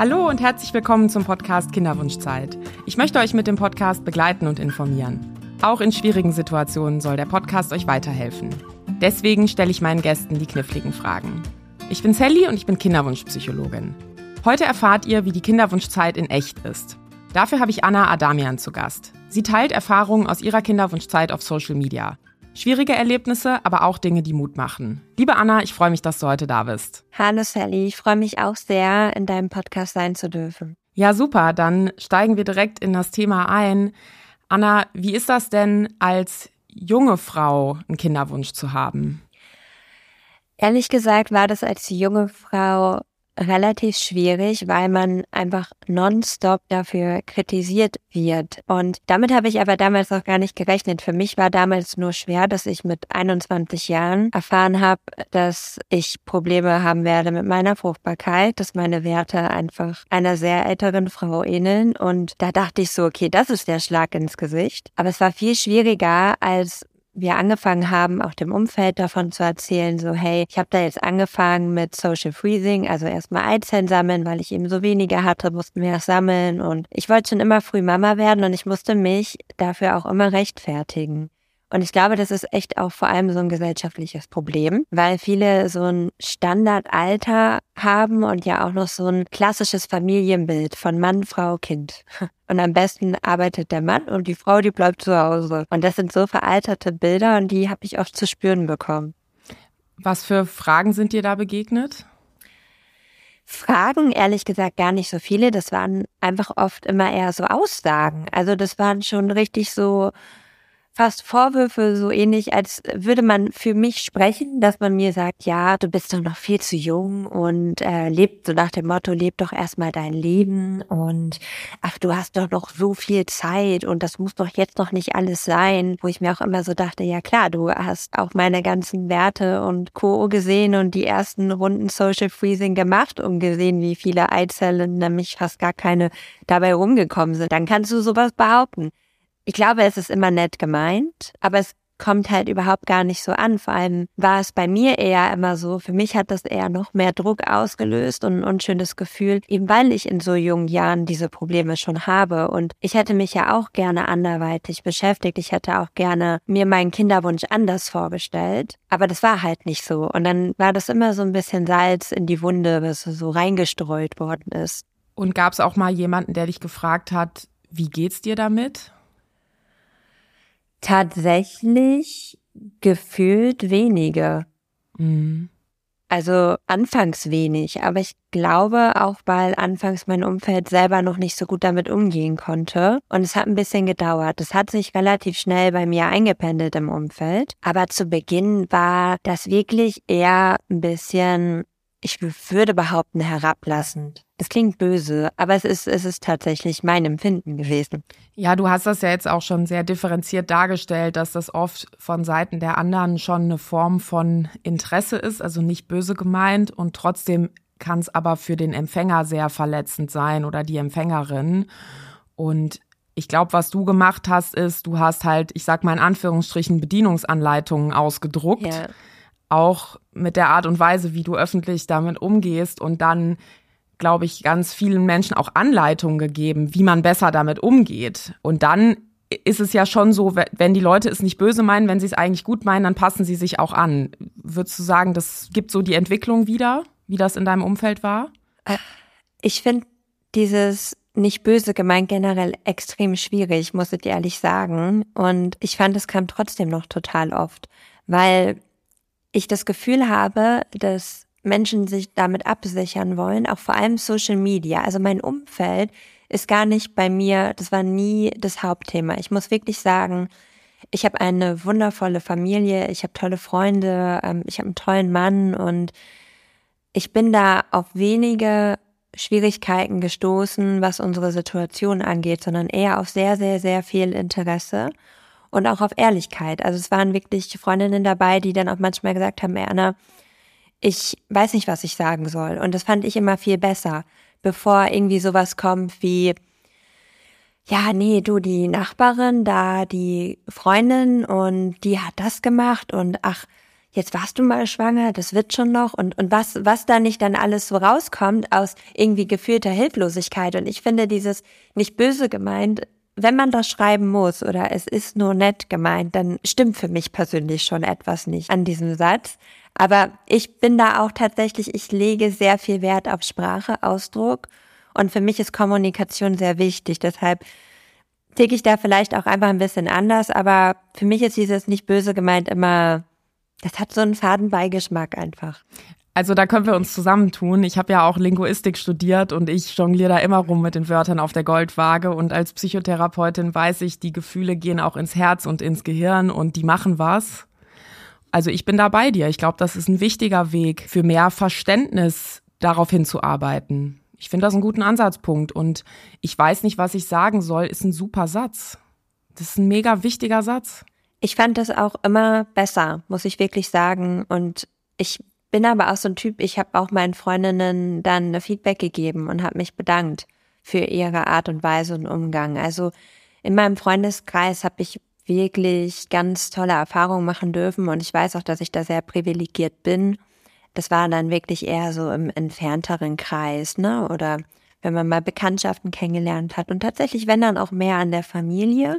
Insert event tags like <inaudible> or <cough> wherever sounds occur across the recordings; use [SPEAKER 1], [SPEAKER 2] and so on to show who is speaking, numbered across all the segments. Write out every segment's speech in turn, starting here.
[SPEAKER 1] Hallo und herzlich willkommen zum Podcast Kinderwunschzeit. Ich möchte euch mit dem Podcast begleiten und informieren. Auch in schwierigen Situationen soll der Podcast euch weiterhelfen. Deswegen stelle ich meinen Gästen die kniffligen Fragen. Ich bin Sally und ich bin Kinderwunschpsychologin. Heute erfahrt ihr, wie die Kinderwunschzeit in echt ist. Dafür habe ich Anna Adamian zu Gast. Sie teilt Erfahrungen aus ihrer Kinderwunschzeit auf Social Media. Schwierige Erlebnisse, aber auch Dinge, die Mut machen. Liebe Anna, ich freue mich, dass du heute da bist.
[SPEAKER 2] Hallo Sally, ich freue mich auch sehr, in deinem Podcast sein zu dürfen.
[SPEAKER 1] Ja, super, dann steigen wir direkt in das Thema ein. Anna, wie ist das denn als junge Frau einen Kinderwunsch zu haben?
[SPEAKER 2] Ehrlich gesagt war das als junge Frau relativ schwierig, weil man einfach nonstop dafür kritisiert wird. Und damit habe ich aber damals auch gar nicht gerechnet. Für mich war damals nur schwer, dass ich mit 21 Jahren erfahren habe, dass ich Probleme haben werde mit meiner Fruchtbarkeit, dass meine Werte einfach einer sehr älteren Frau ähneln. Und da dachte ich so, okay, das ist der Schlag ins Gesicht. Aber es war viel schwieriger, als wir angefangen haben, auch dem Umfeld davon zu erzählen, so hey, ich habe da jetzt angefangen mit Social Freezing, also erstmal Eizellen sammeln, weil ich eben so wenige hatte, mussten wir das sammeln und ich wollte schon immer früh Mama werden und ich musste mich dafür auch immer rechtfertigen. Und ich glaube, das ist echt auch vor allem so ein gesellschaftliches Problem, weil viele so ein Standardalter haben und ja auch noch so ein klassisches Familienbild von Mann, Frau, Kind. <laughs> Und am besten arbeitet der Mann und die Frau, die bleibt zu Hause. Und das sind so veralterte Bilder und die habe ich oft zu spüren bekommen.
[SPEAKER 1] Was für Fragen sind dir da begegnet?
[SPEAKER 2] Fragen, ehrlich gesagt, gar nicht so viele. Das waren einfach oft immer eher so Aussagen. Also das waren schon richtig so fast Vorwürfe, so ähnlich, als würde man für mich sprechen, dass man mir sagt, ja, du bist doch noch viel zu jung und äh, lebt so nach dem Motto, leb doch erstmal dein Leben und ach, du hast doch noch so viel Zeit und das muss doch jetzt noch nicht alles sein, wo ich mir auch immer so dachte, ja klar, du hast auch meine ganzen Werte und Co. gesehen und die ersten Runden Social Freezing gemacht und gesehen, wie viele Eizellen, nämlich fast gar keine dabei rumgekommen sind. Dann kannst du sowas behaupten. Ich glaube, es ist immer nett gemeint, aber es kommt halt überhaupt gar nicht so an. Vor allem war es bei mir eher immer so, für mich hat das eher noch mehr Druck ausgelöst und ein unschönes Gefühl, eben weil ich in so jungen Jahren diese Probleme schon habe. Und ich hätte mich ja auch gerne anderweitig beschäftigt. Ich hätte auch gerne mir meinen Kinderwunsch anders vorgestellt. Aber das war halt nicht so. Und dann war das immer so ein bisschen Salz in die Wunde, was so reingestreut worden ist.
[SPEAKER 1] Und gab es auch mal jemanden, der dich gefragt hat, wie geht's dir damit?
[SPEAKER 2] Tatsächlich gefühlt wenige. Mhm. Also anfangs wenig, aber ich glaube auch, weil anfangs mein Umfeld selber noch nicht so gut damit umgehen konnte. Und es hat ein bisschen gedauert. Es hat sich relativ schnell bei mir eingependelt im Umfeld. Aber zu Beginn war das wirklich eher ein bisschen ich würde behaupten, herablassend. Das klingt böse, aber es ist, es ist tatsächlich mein Empfinden gewesen.
[SPEAKER 1] Ja, du hast das ja jetzt auch schon sehr differenziert dargestellt, dass das oft von Seiten der anderen schon eine Form von Interesse ist, also nicht böse gemeint und trotzdem kann es aber für den Empfänger sehr verletzend sein oder die Empfängerin. Und ich glaube, was du gemacht hast, ist, du hast halt, ich sag mal in Anführungsstrichen, Bedienungsanleitungen ausgedruckt. Ja auch mit der Art und Weise, wie du öffentlich damit umgehst und dann glaube ich, ganz vielen Menschen auch Anleitungen gegeben, wie man besser damit umgeht. Und dann ist es ja schon so, wenn die Leute es nicht böse meinen, wenn sie es eigentlich gut meinen, dann passen sie sich auch an. Würdest du sagen, das gibt so die Entwicklung wieder, wie das in deinem Umfeld war?
[SPEAKER 2] Äh, ich finde dieses nicht böse gemeint generell extrem schwierig, muss ich ehrlich sagen. Und ich fand, es kam trotzdem noch total oft, weil ich das Gefühl habe, dass Menschen sich damit absichern wollen, auch vor allem Social Media. Also mein Umfeld ist gar nicht bei mir, das war nie das Hauptthema. Ich muss wirklich sagen, ich habe eine wundervolle Familie, ich habe tolle Freunde, ähm, ich habe einen tollen Mann und ich bin da auf wenige Schwierigkeiten gestoßen, was unsere Situation angeht, sondern eher auf sehr, sehr, sehr viel Interesse und auch auf Ehrlichkeit. Also es waren wirklich Freundinnen dabei, die dann auch manchmal gesagt haben, Anna, ich weiß nicht, was ich sagen soll. Und das fand ich immer viel besser, bevor irgendwie sowas kommt wie, ja, nee, du, die Nachbarin, da die Freundin und die hat das gemacht und ach, jetzt warst du mal schwanger, das wird schon noch und, und was, was da nicht dann alles so rauskommt aus irgendwie gefühlter Hilflosigkeit. Und ich finde dieses nicht böse gemeint, wenn man das schreiben muss oder es ist nur nett gemeint, dann stimmt für mich persönlich schon etwas nicht an diesem Satz. Aber ich bin da auch tatsächlich, ich lege sehr viel Wert auf Sprache, Ausdruck und für mich ist Kommunikation sehr wichtig. Deshalb ticke ich da vielleicht auch einfach ein bisschen anders, aber für mich ist dieses nicht böse gemeint immer, das hat so einen faden Beigeschmack einfach.
[SPEAKER 1] Also da können wir uns zusammentun. Ich habe ja auch Linguistik studiert und ich jongliere da immer rum mit den Wörtern auf der Goldwaage. Und als Psychotherapeutin weiß ich, die Gefühle gehen auch ins Herz und ins Gehirn und die machen was. Also ich bin da bei dir. Ich glaube, das ist ein wichtiger Weg für mehr Verständnis darauf hinzuarbeiten. Ich finde das einen guten Ansatzpunkt und ich weiß nicht, was ich sagen soll, ist ein super Satz. Das ist ein mega wichtiger Satz.
[SPEAKER 2] Ich fand das auch immer besser, muss ich wirklich sagen. Und ich bin aber auch so ein Typ, ich habe auch meinen Freundinnen dann Feedback gegeben und habe mich bedankt für ihre Art und Weise und Umgang. Also in meinem Freundeskreis habe ich wirklich ganz tolle Erfahrungen machen dürfen und ich weiß auch, dass ich da sehr privilegiert bin. Das war dann wirklich eher so im entfernteren Kreis, ne? Oder wenn man mal Bekanntschaften kennengelernt hat und tatsächlich, wenn dann auch mehr an der Familie.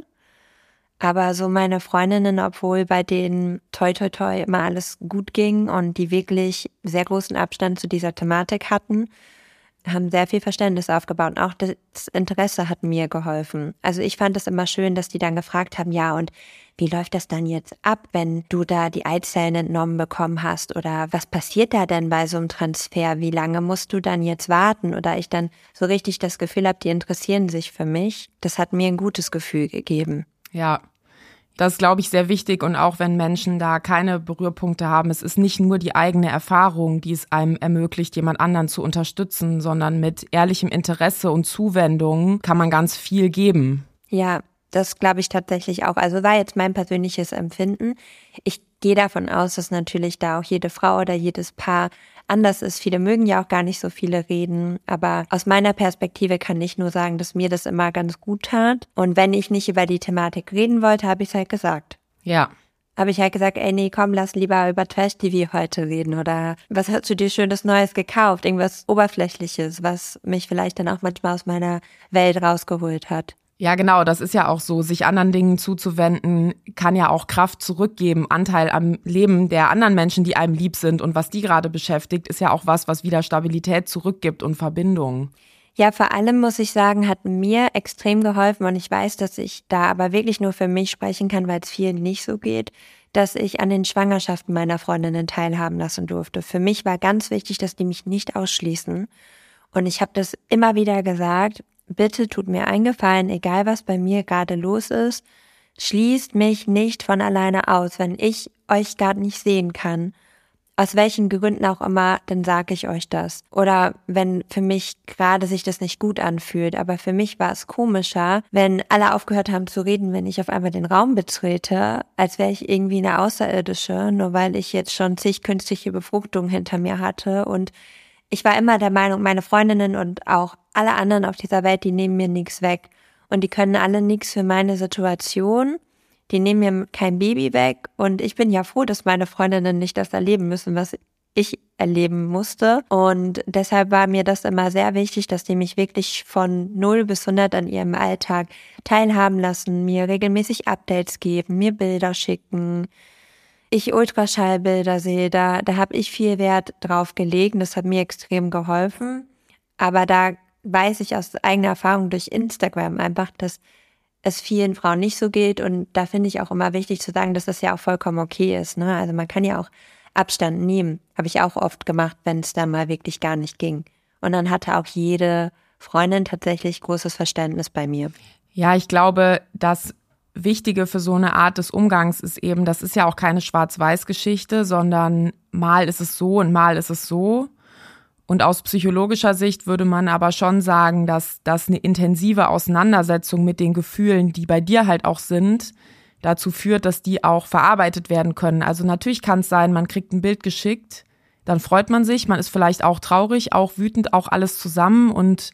[SPEAKER 2] Aber so meine Freundinnen, obwohl bei denen toi toi toi immer alles gut ging und die wirklich sehr großen Abstand zu dieser Thematik hatten, haben sehr viel Verständnis aufgebaut. Und auch das Interesse hat mir geholfen. Also ich fand es immer schön, dass die dann gefragt haben, ja, und wie läuft das dann jetzt ab, wenn du da die Eizellen entnommen bekommen hast? Oder was passiert da denn bei so einem Transfer? Wie lange musst du dann jetzt warten? Oder ich dann so richtig das Gefühl habe, die interessieren sich für mich. Das hat mir ein gutes Gefühl gegeben.
[SPEAKER 1] Ja, das ist, glaube ich, sehr wichtig. Und auch wenn Menschen da keine Berührpunkte haben, es ist nicht nur die eigene Erfahrung, die es einem ermöglicht, jemand anderen zu unterstützen, sondern mit ehrlichem Interesse und Zuwendung kann man ganz viel geben.
[SPEAKER 2] Ja, das glaube ich tatsächlich auch. Also war jetzt mein persönliches Empfinden. Ich gehe davon aus, dass natürlich da auch jede Frau oder jedes Paar anders ist. Viele mögen ja auch gar nicht so viele reden, aber aus meiner Perspektive kann ich nur sagen, dass mir das immer ganz gut tat. Und wenn ich nicht über die Thematik reden wollte, habe ich es halt gesagt.
[SPEAKER 1] Ja.
[SPEAKER 2] Habe ich halt gesagt, ey, nee, komm, lass lieber über Trash TV heute reden oder was hast du dir schönes Neues gekauft? Irgendwas Oberflächliches, was mich vielleicht dann auch manchmal aus meiner Welt rausgeholt hat.
[SPEAKER 1] Ja, genau, das ist ja auch so. Sich anderen Dingen zuzuwenden, kann ja auch Kraft zurückgeben. Anteil am Leben der anderen Menschen, die einem lieb sind und was die gerade beschäftigt, ist ja auch was, was wieder Stabilität zurückgibt und Verbindung.
[SPEAKER 2] Ja, vor allem muss ich sagen, hat mir extrem geholfen und ich weiß, dass ich da aber wirklich nur für mich sprechen kann, weil es vielen nicht so geht, dass ich an den Schwangerschaften meiner Freundinnen teilhaben lassen durfte. Für mich war ganz wichtig, dass die mich nicht ausschließen. Und ich habe das immer wieder gesagt, bitte tut mir eingefallen, egal was bei mir gerade los ist, schließt mich nicht von alleine aus, wenn ich euch gerade nicht sehen kann. Aus welchen Gründen auch immer, dann sage ich euch das. Oder wenn für mich gerade sich das nicht gut anfühlt. Aber für mich war es komischer, wenn alle aufgehört haben zu reden, wenn ich auf einmal den Raum betrete, als wäre ich irgendwie eine Außerirdische, nur weil ich jetzt schon zig künstliche Befruchtungen hinter mir hatte und ich war immer der Meinung, meine Freundinnen und auch alle anderen auf dieser Welt, die nehmen mir nichts weg. Und die können alle nichts für meine Situation. Die nehmen mir kein Baby weg. Und ich bin ja froh, dass meine Freundinnen nicht das erleben müssen, was ich erleben musste. Und deshalb war mir das immer sehr wichtig, dass die mich wirklich von 0 bis 100 an ihrem Alltag teilhaben lassen, mir regelmäßig Updates geben, mir Bilder schicken, ich Ultraschallbilder sehe, da, da habe ich viel Wert drauf gelegen. Das hat mir extrem geholfen. Aber da weiß ich aus eigener Erfahrung durch Instagram einfach, dass es vielen Frauen nicht so geht. Und da finde ich auch immer wichtig zu sagen, dass das ja auch vollkommen okay ist. Ne? Also man kann ja auch Abstand nehmen. Habe ich auch oft gemacht, wenn es dann mal wirklich gar nicht ging. Und dann hatte auch jede Freundin tatsächlich großes Verständnis bei mir.
[SPEAKER 1] Ja, ich glaube, dass Wichtige für so eine Art des Umgangs ist eben, das ist ja auch keine Schwarz-Weiß-Geschichte, sondern mal ist es so und mal ist es so. Und aus psychologischer Sicht würde man aber schon sagen, dass das eine intensive Auseinandersetzung mit den Gefühlen, die bei dir halt auch sind, dazu führt, dass die auch verarbeitet werden können. Also natürlich kann es sein, man kriegt ein Bild geschickt, dann freut man sich, man ist vielleicht auch traurig, auch wütend, auch alles zusammen und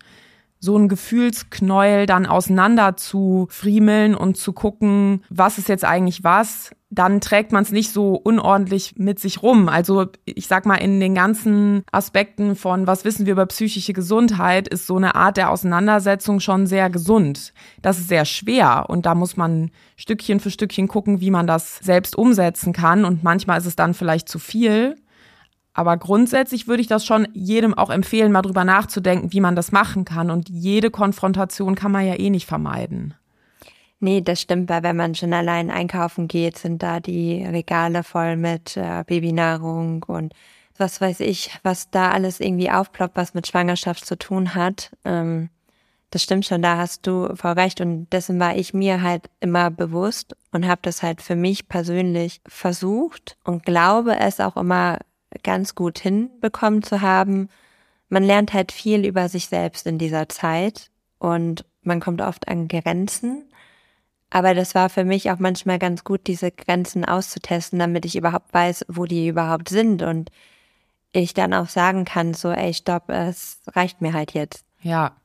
[SPEAKER 1] so ein Gefühlsknäuel dann auseinander zu friemeln und zu gucken, was ist jetzt eigentlich was, dann trägt man es nicht so unordentlich mit sich rum. Also ich sag mal, in den ganzen Aspekten von was wissen wir über psychische Gesundheit, ist so eine Art der Auseinandersetzung schon sehr gesund. Das ist sehr schwer und da muss man Stückchen für Stückchen gucken, wie man das selbst umsetzen kann und manchmal ist es dann vielleicht zu viel. Aber grundsätzlich würde ich das schon jedem auch empfehlen, mal drüber nachzudenken, wie man das machen kann. Und jede Konfrontation kann man ja eh nicht vermeiden.
[SPEAKER 2] Nee, das stimmt, weil wenn man schon allein einkaufen geht, sind da die Regale voll mit äh, Babynahrung und was weiß ich, was da alles irgendwie aufploppt, was mit Schwangerschaft zu tun hat. Ähm, das stimmt schon, da hast du voll recht und dessen war ich mir halt immer bewusst und habe das halt für mich persönlich versucht und glaube es auch immer ganz gut hinbekommen zu haben. Man lernt halt viel über sich selbst in dieser Zeit und man kommt oft an Grenzen. Aber das war für mich auch manchmal ganz gut, diese Grenzen auszutesten, damit ich überhaupt weiß, wo die überhaupt sind und ich dann auch sagen kann, so, ey, stopp, es reicht mir halt jetzt.
[SPEAKER 1] Ja.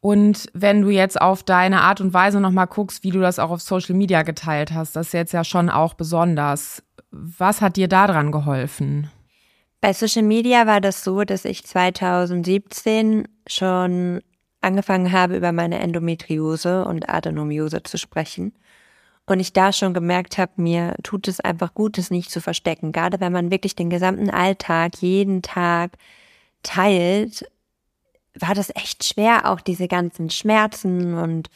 [SPEAKER 1] Und wenn du jetzt auf deine Art und Weise nochmal guckst, wie du das auch auf Social Media geteilt hast, das ist jetzt ja schon auch besonders. Was hat dir daran geholfen?
[SPEAKER 2] Bei Social Media war das so, dass ich 2017 schon angefangen habe, über meine Endometriose und Adenomiose zu sprechen. Und ich da schon gemerkt habe, mir tut es einfach gut, es nicht zu verstecken. Gerade wenn man wirklich den gesamten Alltag, jeden Tag teilt, war das echt schwer, auch diese ganzen Schmerzen und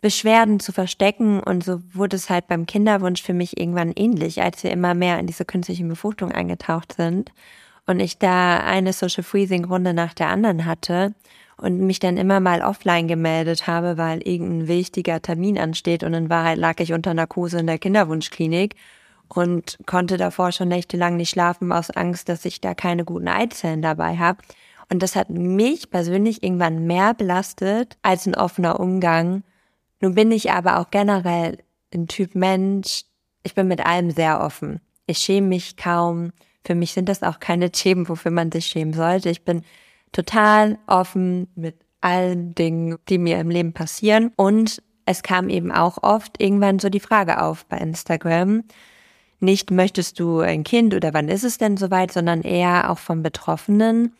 [SPEAKER 2] Beschwerden zu verstecken. Und so wurde es halt beim Kinderwunsch für mich irgendwann ähnlich, als wir immer mehr in diese künstliche Befruchtung eingetaucht sind und ich da eine Social Freezing Runde nach der anderen hatte und mich dann immer mal offline gemeldet habe, weil irgendein wichtiger Termin ansteht und in Wahrheit lag ich unter Narkose in der Kinderwunschklinik und konnte davor schon nächtelang nicht schlafen aus Angst, dass ich da keine guten Eizellen dabei habe. Und das hat mich persönlich irgendwann mehr belastet als ein offener Umgang nun bin ich aber auch generell ein Typ Mensch, ich bin mit allem sehr offen. Ich schäme mich kaum. Für mich sind das auch keine <laughs> Themen, wofür man sich schämen sollte. Ich bin total offen mit allen Dingen, die mir im Leben passieren. Und es kam eben auch oft irgendwann so die Frage auf bei Instagram. Nicht möchtest du ein Kind oder wann ist es denn soweit, sondern eher auch von Betroffenen.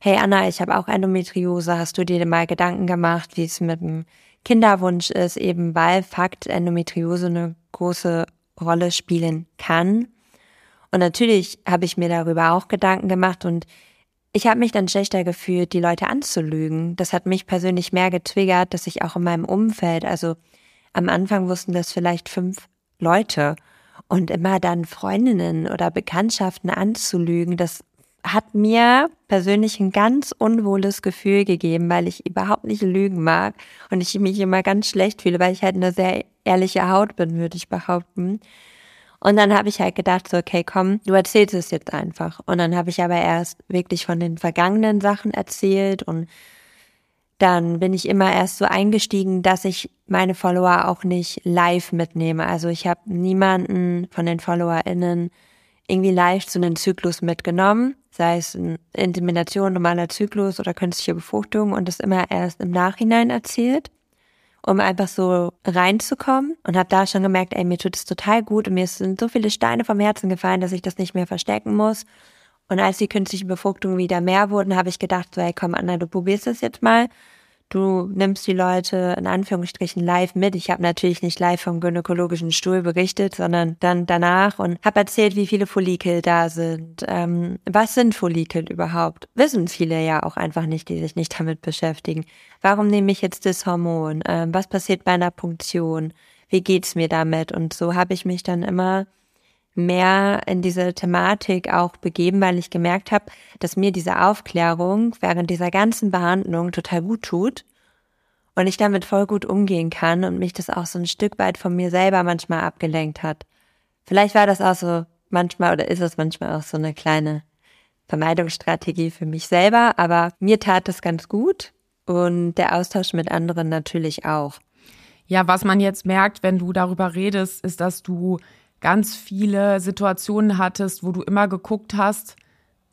[SPEAKER 2] Hey Anna, ich habe auch Endometriose. Hast du dir mal Gedanken gemacht, wie es mit dem Kinderwunsch ist, eben weil Fakt Endometriose eine große Rolle spielen kann. Und natürlich habe ich mir darüber auch Gedanken gemacht und ich habe mich dann schlechter gefühlt, die Leute anzulügen. Das hat mich persönlich mehr getriggert, dass ich auch in meinem Umfeld, also am Anfang wussten das vielleicht fünf Leute und immer dann Freundinnen oder Bekanntschaften anzulügen, das hat mir persönlich ein ganz unwohles Gefühl gegeben, weil ich überhaupt nicht lügen mag und ich mich immer ganz schlecht fühle, weil ich halt eine sehr ehrliche Haut bin, würde ich behaupten. Und dann habe ich halt gedacht, so, okay, komm, du erzählst es jetzt einfach. Und dann habe ich aber erst wirklich von den vergangenen Sachen erzählt und dann bin ich immer erst so eingestiegen, dass ich meine Follower auch nicht live mitnehme. Also ich habe niemanden von den FollowerInnen irgendwie live zu einem Zyklus mitgenommen, sei es eine Insemination, normaler Zyklus oder künstliche Befruchtung und das immer erst im Nachhinein erzählt, um einfach so reinzukommen und habe da schon gemerkt, ey, mir tut es total gut und mir sind so viele Steine vom Herzen gefallen, dass ich das nicht mehr verstecken muss. Und als die künstlichen Befruchtungen wieder mehr wurden, habe ich gedacht, so, hey, komm, Anna, du probierst das jetzt mal Du nimmst die Leute in Anführungsstrichen live mit. Ich habe natürlich nicht live vom gynäkologischen Stuhl berichtet, sondern dann danach und habe erzählt, wie viele Follikel da sind. Ähm, was sind Follikel überhaupt? Wissen viele ja auch einfach nicht, die sich nicht damit beschäftigen. Warum nehme ich jetzt das Hormon? Ähm, was passiert bei einer Punktion? Wie geht's mir damit? Und so habe ich mich dann immer mehr in diese Thematik auch begeben, weil ich gemerkt habe, dass mir diese Aufklärung während dieser ganzen Behandlung total gut tut und ich damit voll gut umgehen kann und mich das auch so ein Stück weit von mir selber manchmal abgelenkt hat. Vielleicht war das auch so manchmal oder ist es manchmal auch so eine kleine Vermeidungsstrategie für mich selber, aber mir tat das ganz gut und der Austausch mit anderen natürlich auch.
[SPEAKER 1] Ja, was man jetzt merkt, wenn du darüber redest, ist, dass du ganz viele Situationen hattest, wo du immer geguckt hast,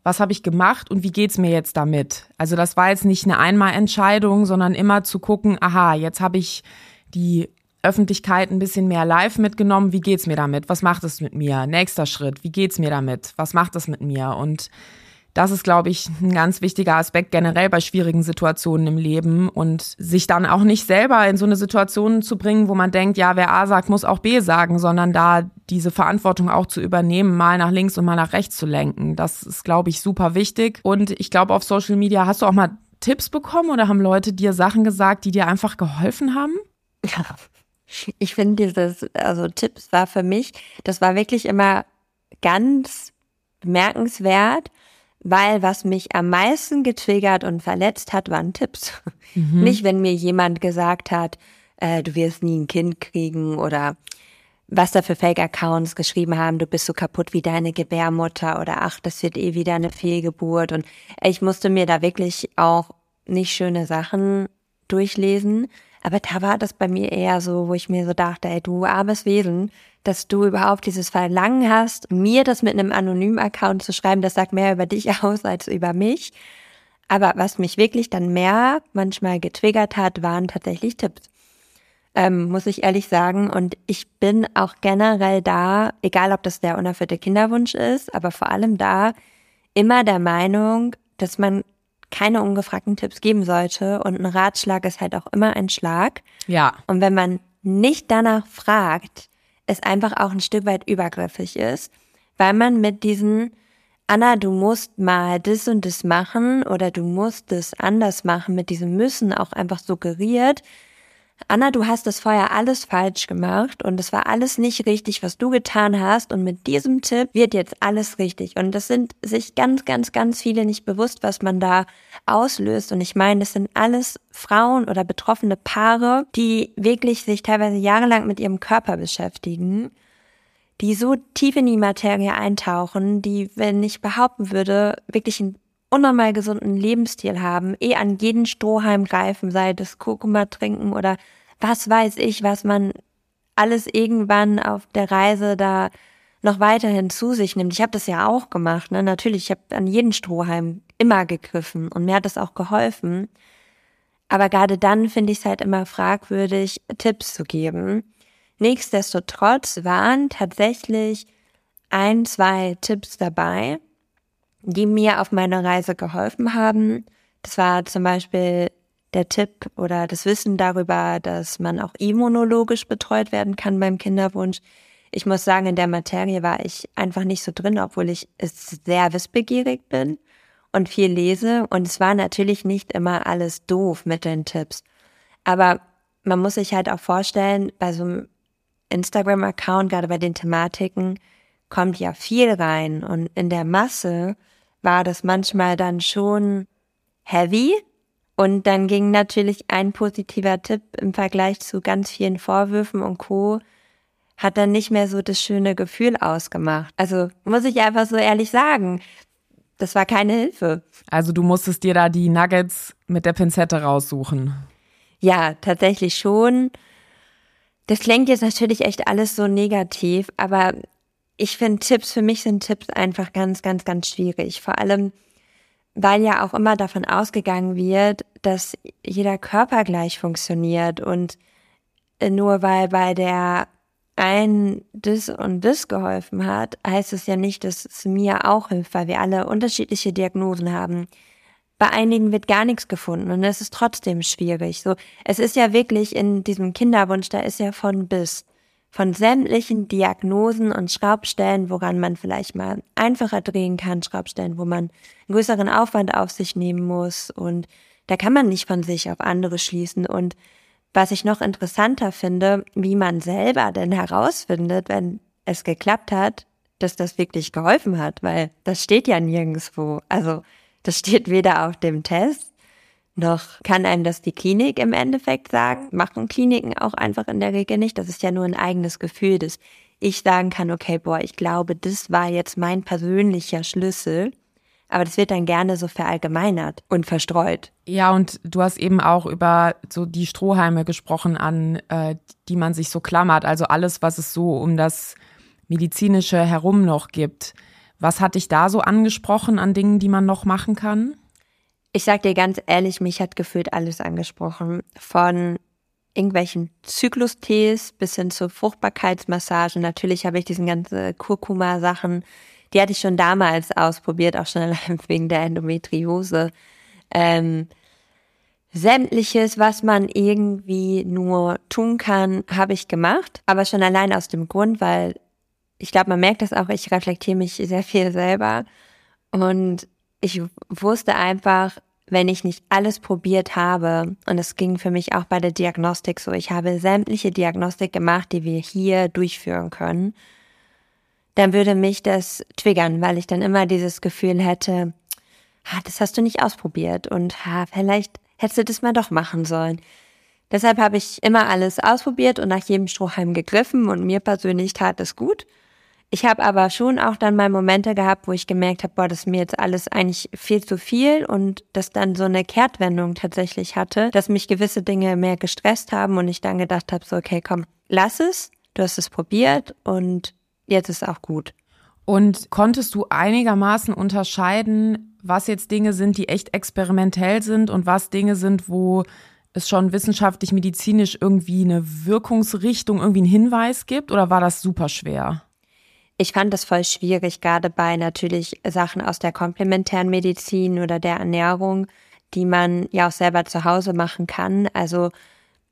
[SPEAKER 1] was habe ich gemacht und wie geht's mir jetzt damit? Also das war jetzt nicht eine Einmalentscheidung, sondern immer zu gucken, aha, jetzt habe ich die Öffentlichkeit ein bisschen mehr live mitgenommen. Wie geht's mir damit? Was macht es mit mir? Nächster Schritt. Wie geht's mir damit? Was macht es mit mir? Und das ist, glaube ich, ein ganz wichtiger Aspekt generell bei schwierigen Situationen im Leben und sich dann auch nicht selber in so eine Situation zu bringen, wo man denkt, ja, wer A sagt, muss auch B sagen, sondern da diese Verantwortung auch zu übernehmen, mal nach links und mal nach rechts zu lenken. Das ist, glaube ich, super wichtig. Und ich glaube, auf Social Media hast du auch mal Tipps bekommen oder haben Leute dir Sachen gesagt, die dir einfach geholfen haben?
[SPEAKER 2] Ja. Ich finde dieses, also Tipps war für mich, das war wirklich immer ganz bemerkenswert, weil was mich am meisten getriggert und verletzt hat, waren Tipps. Mhm. Nicht, wenn mir jemand gesagt hat, äh, du wirst nie ein Kind kriegen oder was da für Fake-Accounts geschrieben haben, du bist so kaputt wie deine Gebärmutter oder ach, das wird eh wieder eine Fehlgeburt. Und ich musste mir da wirklich auch nicht schöne Sachen durchlesen. Aber da war das bei mir eher so, wo ich mir so dachte, ey, du armes Wesen, dass du überhaupt dieses Verlangen hast, mir das mit einem anonymen Account zu schreiben, das sagt mehr über dich <laughs> aus als über mich. Aber was mich wirklich dann mehr manchmal getriggert hat, waren tatsächlich Tipps. Ähm, muss ich ehrlich sagen. Und ich bin auch generell da, egal ob das der unerfüllte Kinderwunsch ist, aber vor allem da immer der Meinung, dass man keine ungefragten Tipps geben sollte. Und ein Ratschlag ist halt auch immer ein Schlag.
[SPEAKER 1] Ja.
[SPEAKER 2] Und wenn man nicht danach fragt, es einfach auch ein Stück weit übergriffig ist, weil man mit diesen Anna, du musst mal das und das machen oder du musst es anders machen, mit diesem Müssen auch einfach suggeriert, Anna, du hast das vorher alles falsch gemacht und es war alles nicht richtig, was du getan hast und mit diesem Tipp wird jetzt alles richtig. Und das sind sich ganz, ganz, ganz viele nicht bewusst, was man da auslöst. Und ich meine, das sind alles Frauen oder betroffene Paare, die wirklich sich teilweise jahrelang mit ihrem Körper beschäftigen die so tief in die Materie eintauchen, die, wenn ich behaupten würde, wirklich einen unnormal gesunden Lebensstil haben, eh an jeden Strohhalm greifen, sei das Kurkuma trinken oder was weiß ich, was man alles irgendwann auf der Reise da noch weiterhin zu sich nimmt. Ich habe das ja auch gemacht, ne? Natürlich, ich habe an jeden Strohhalm immer gegriffen und mir hat das auch geholfen. Aber gerade dann finde ich es halt immer fragwürdig, Tipps zu geben. Nichtsdestotrotz waren tatsächlich ein, zwei Tipps dabei, die mir auf meiner Reise geholfen haben. Das war zum Beispiel der Tipp oder das Wissen darüber, dass man auch immunologisch betreut werden kann beim Kinderwunsch. Ich muss sagen, in der Materie war ich einfach nicht so drin, obwohl ich sehr wissbegierig bin und viel lese. Und es war natürlich nicht immer alles doof mit den Tipps. Aber man muss sich halt auch vorstellen, bei so einem Instagram-Account, gerade bei den Thematiken, kommt ja viel rein. Und in der Masse war das manchmal dann schon heavy. Und dann ging natürlich ein positiver Tipp im Vergleich zu ganz vielen Vorwürfen und Co. hat dann nicht mehr so das schöne Gefühl ausgemacht. Also muss ich einfach so ehrlich sagen, das war keine Hilfe.
[SPEAKER 1] Also du musstest dir da die Nuggets mit der Pinzette raussuchen.
[SPEAKER 2] Ja, tatsächlich schon. Das klingt jetzt natürlich echt alles so negativ, aber ich finde Tipps, für mich sind Tipps einfach ganz, ganz, ganz schwierig. Vor allem, weil ja auch immer davon ausgegangen wird, dass jeder Körper gleich funktioniert und nur weil bei der einen das und das geholfen hat, heißt es ja nicht, dass es mir auch hilft, weil wir alle unterschiedliche Diagnosen haben. Bei einigen wird gar nichts gefunden und es ist trotzdem schwierig. So, es ist ja wirklich in diesem Kinderwunsch, da ist ja von bis von sämtlichen Diagnosen und Schraubstellen, woran man vielleicht mal einfacher drehen kann, Schraubstellen, wo man einen größeren Aufwand auf sich nehmen muss und da kann man nicht von sich auf andere schließen und was ich noch interessanter finde, wie man selber denn herausfindet, wenn es geklappt hat, dass das wirklich geholfen hat, weil das steht ja nirgendwo. Also das steht weder auf dem Test noch kann einem das die Klinik im Endeffekt sagen. Machen Kliniken auch einfach in der Regel nicht. Das ist ja nur ein eigenes Gefühl, dass ich sagen kann, okay, boah, ich glaube, das war jetzt mein persönlicher Schlüssel. Aber das wird dann gerne so verallgemeinert und verstreut.
[SPEAKER 1] Ja, und du hast eben auch über so die Strohhalme gesprochen, an äh, die man sich so klammert. Also alles, was es so um das medizinische herum noch gibt Was hat dich da so angesprochen an Dingen, die man noch machen kann?
[SPEAKER 2] Ich sag dir ganz ehrlich, mich hat gefühlt alles angesprochen. Von irgendwelchen Zyklustees bis hin zur Fruchtbarkeitsmassage. Natürlich habe ich diesen ganzen Kurkuma-Sachen, die hatte ich schon damals ausprobiert, auch schon <laughs> allein wegen der Endometriose. Ähm, sämtliches, was man irgendwie nur tun kann, habe ich gemacht. Aber schon allein aus dem Grund, weil ich glaube, man merkt das auch, ich reflektiere mich sehr viel selber. Und ich wusste einfach, wenn ich nicht alles probiert habe, und es ging für mich auch bei der Diagnostik so, ich habe sämtliche Diagnostik gemacht, die wir hier durchführen können, dann würde mich das triggern, weil ich dann immer dieses Gefühl hätte, ah, das hast du nicht ausprobiert und ah, vielleicht hättest du das mal doch machen sollen. Deshalb habe ich immer alles ausprobiert und nach jedem Strohhalm gegriffen und mir persönlich tat es gut. Ich habe aber schon auch dann mal Momente gehabt, wo ich gemerkt habe, boah, das ist mir jetzt alles eigentlich viel zu viel und das dann so eine Kehrtwendung tatsächlich hatte, dass mich gewisse Dinge mehr gestresst haben und ich dann gedacht habe, so, okay, komm, lass es, du hast es probiert und jetzt ist auch gut.
[SPEAKER 1] Und konntest du einigermaßen unterscheiden, was jetzt Dinge sind, die echt experimentell sind und was Dinge sind, wo es schon wissenschaftlich, medizinisch irgendwie eine Wirkungsrichtung, irgendwie einen Hinweis gibt? Oder war das super schwer?
[SPEAKER 2] Ich fand das voll schwierig, gerade bei natürlich Sachen aus der komplementären Medizin oder der Ernährung, die man ja auch selber zu Hause machen kann. Also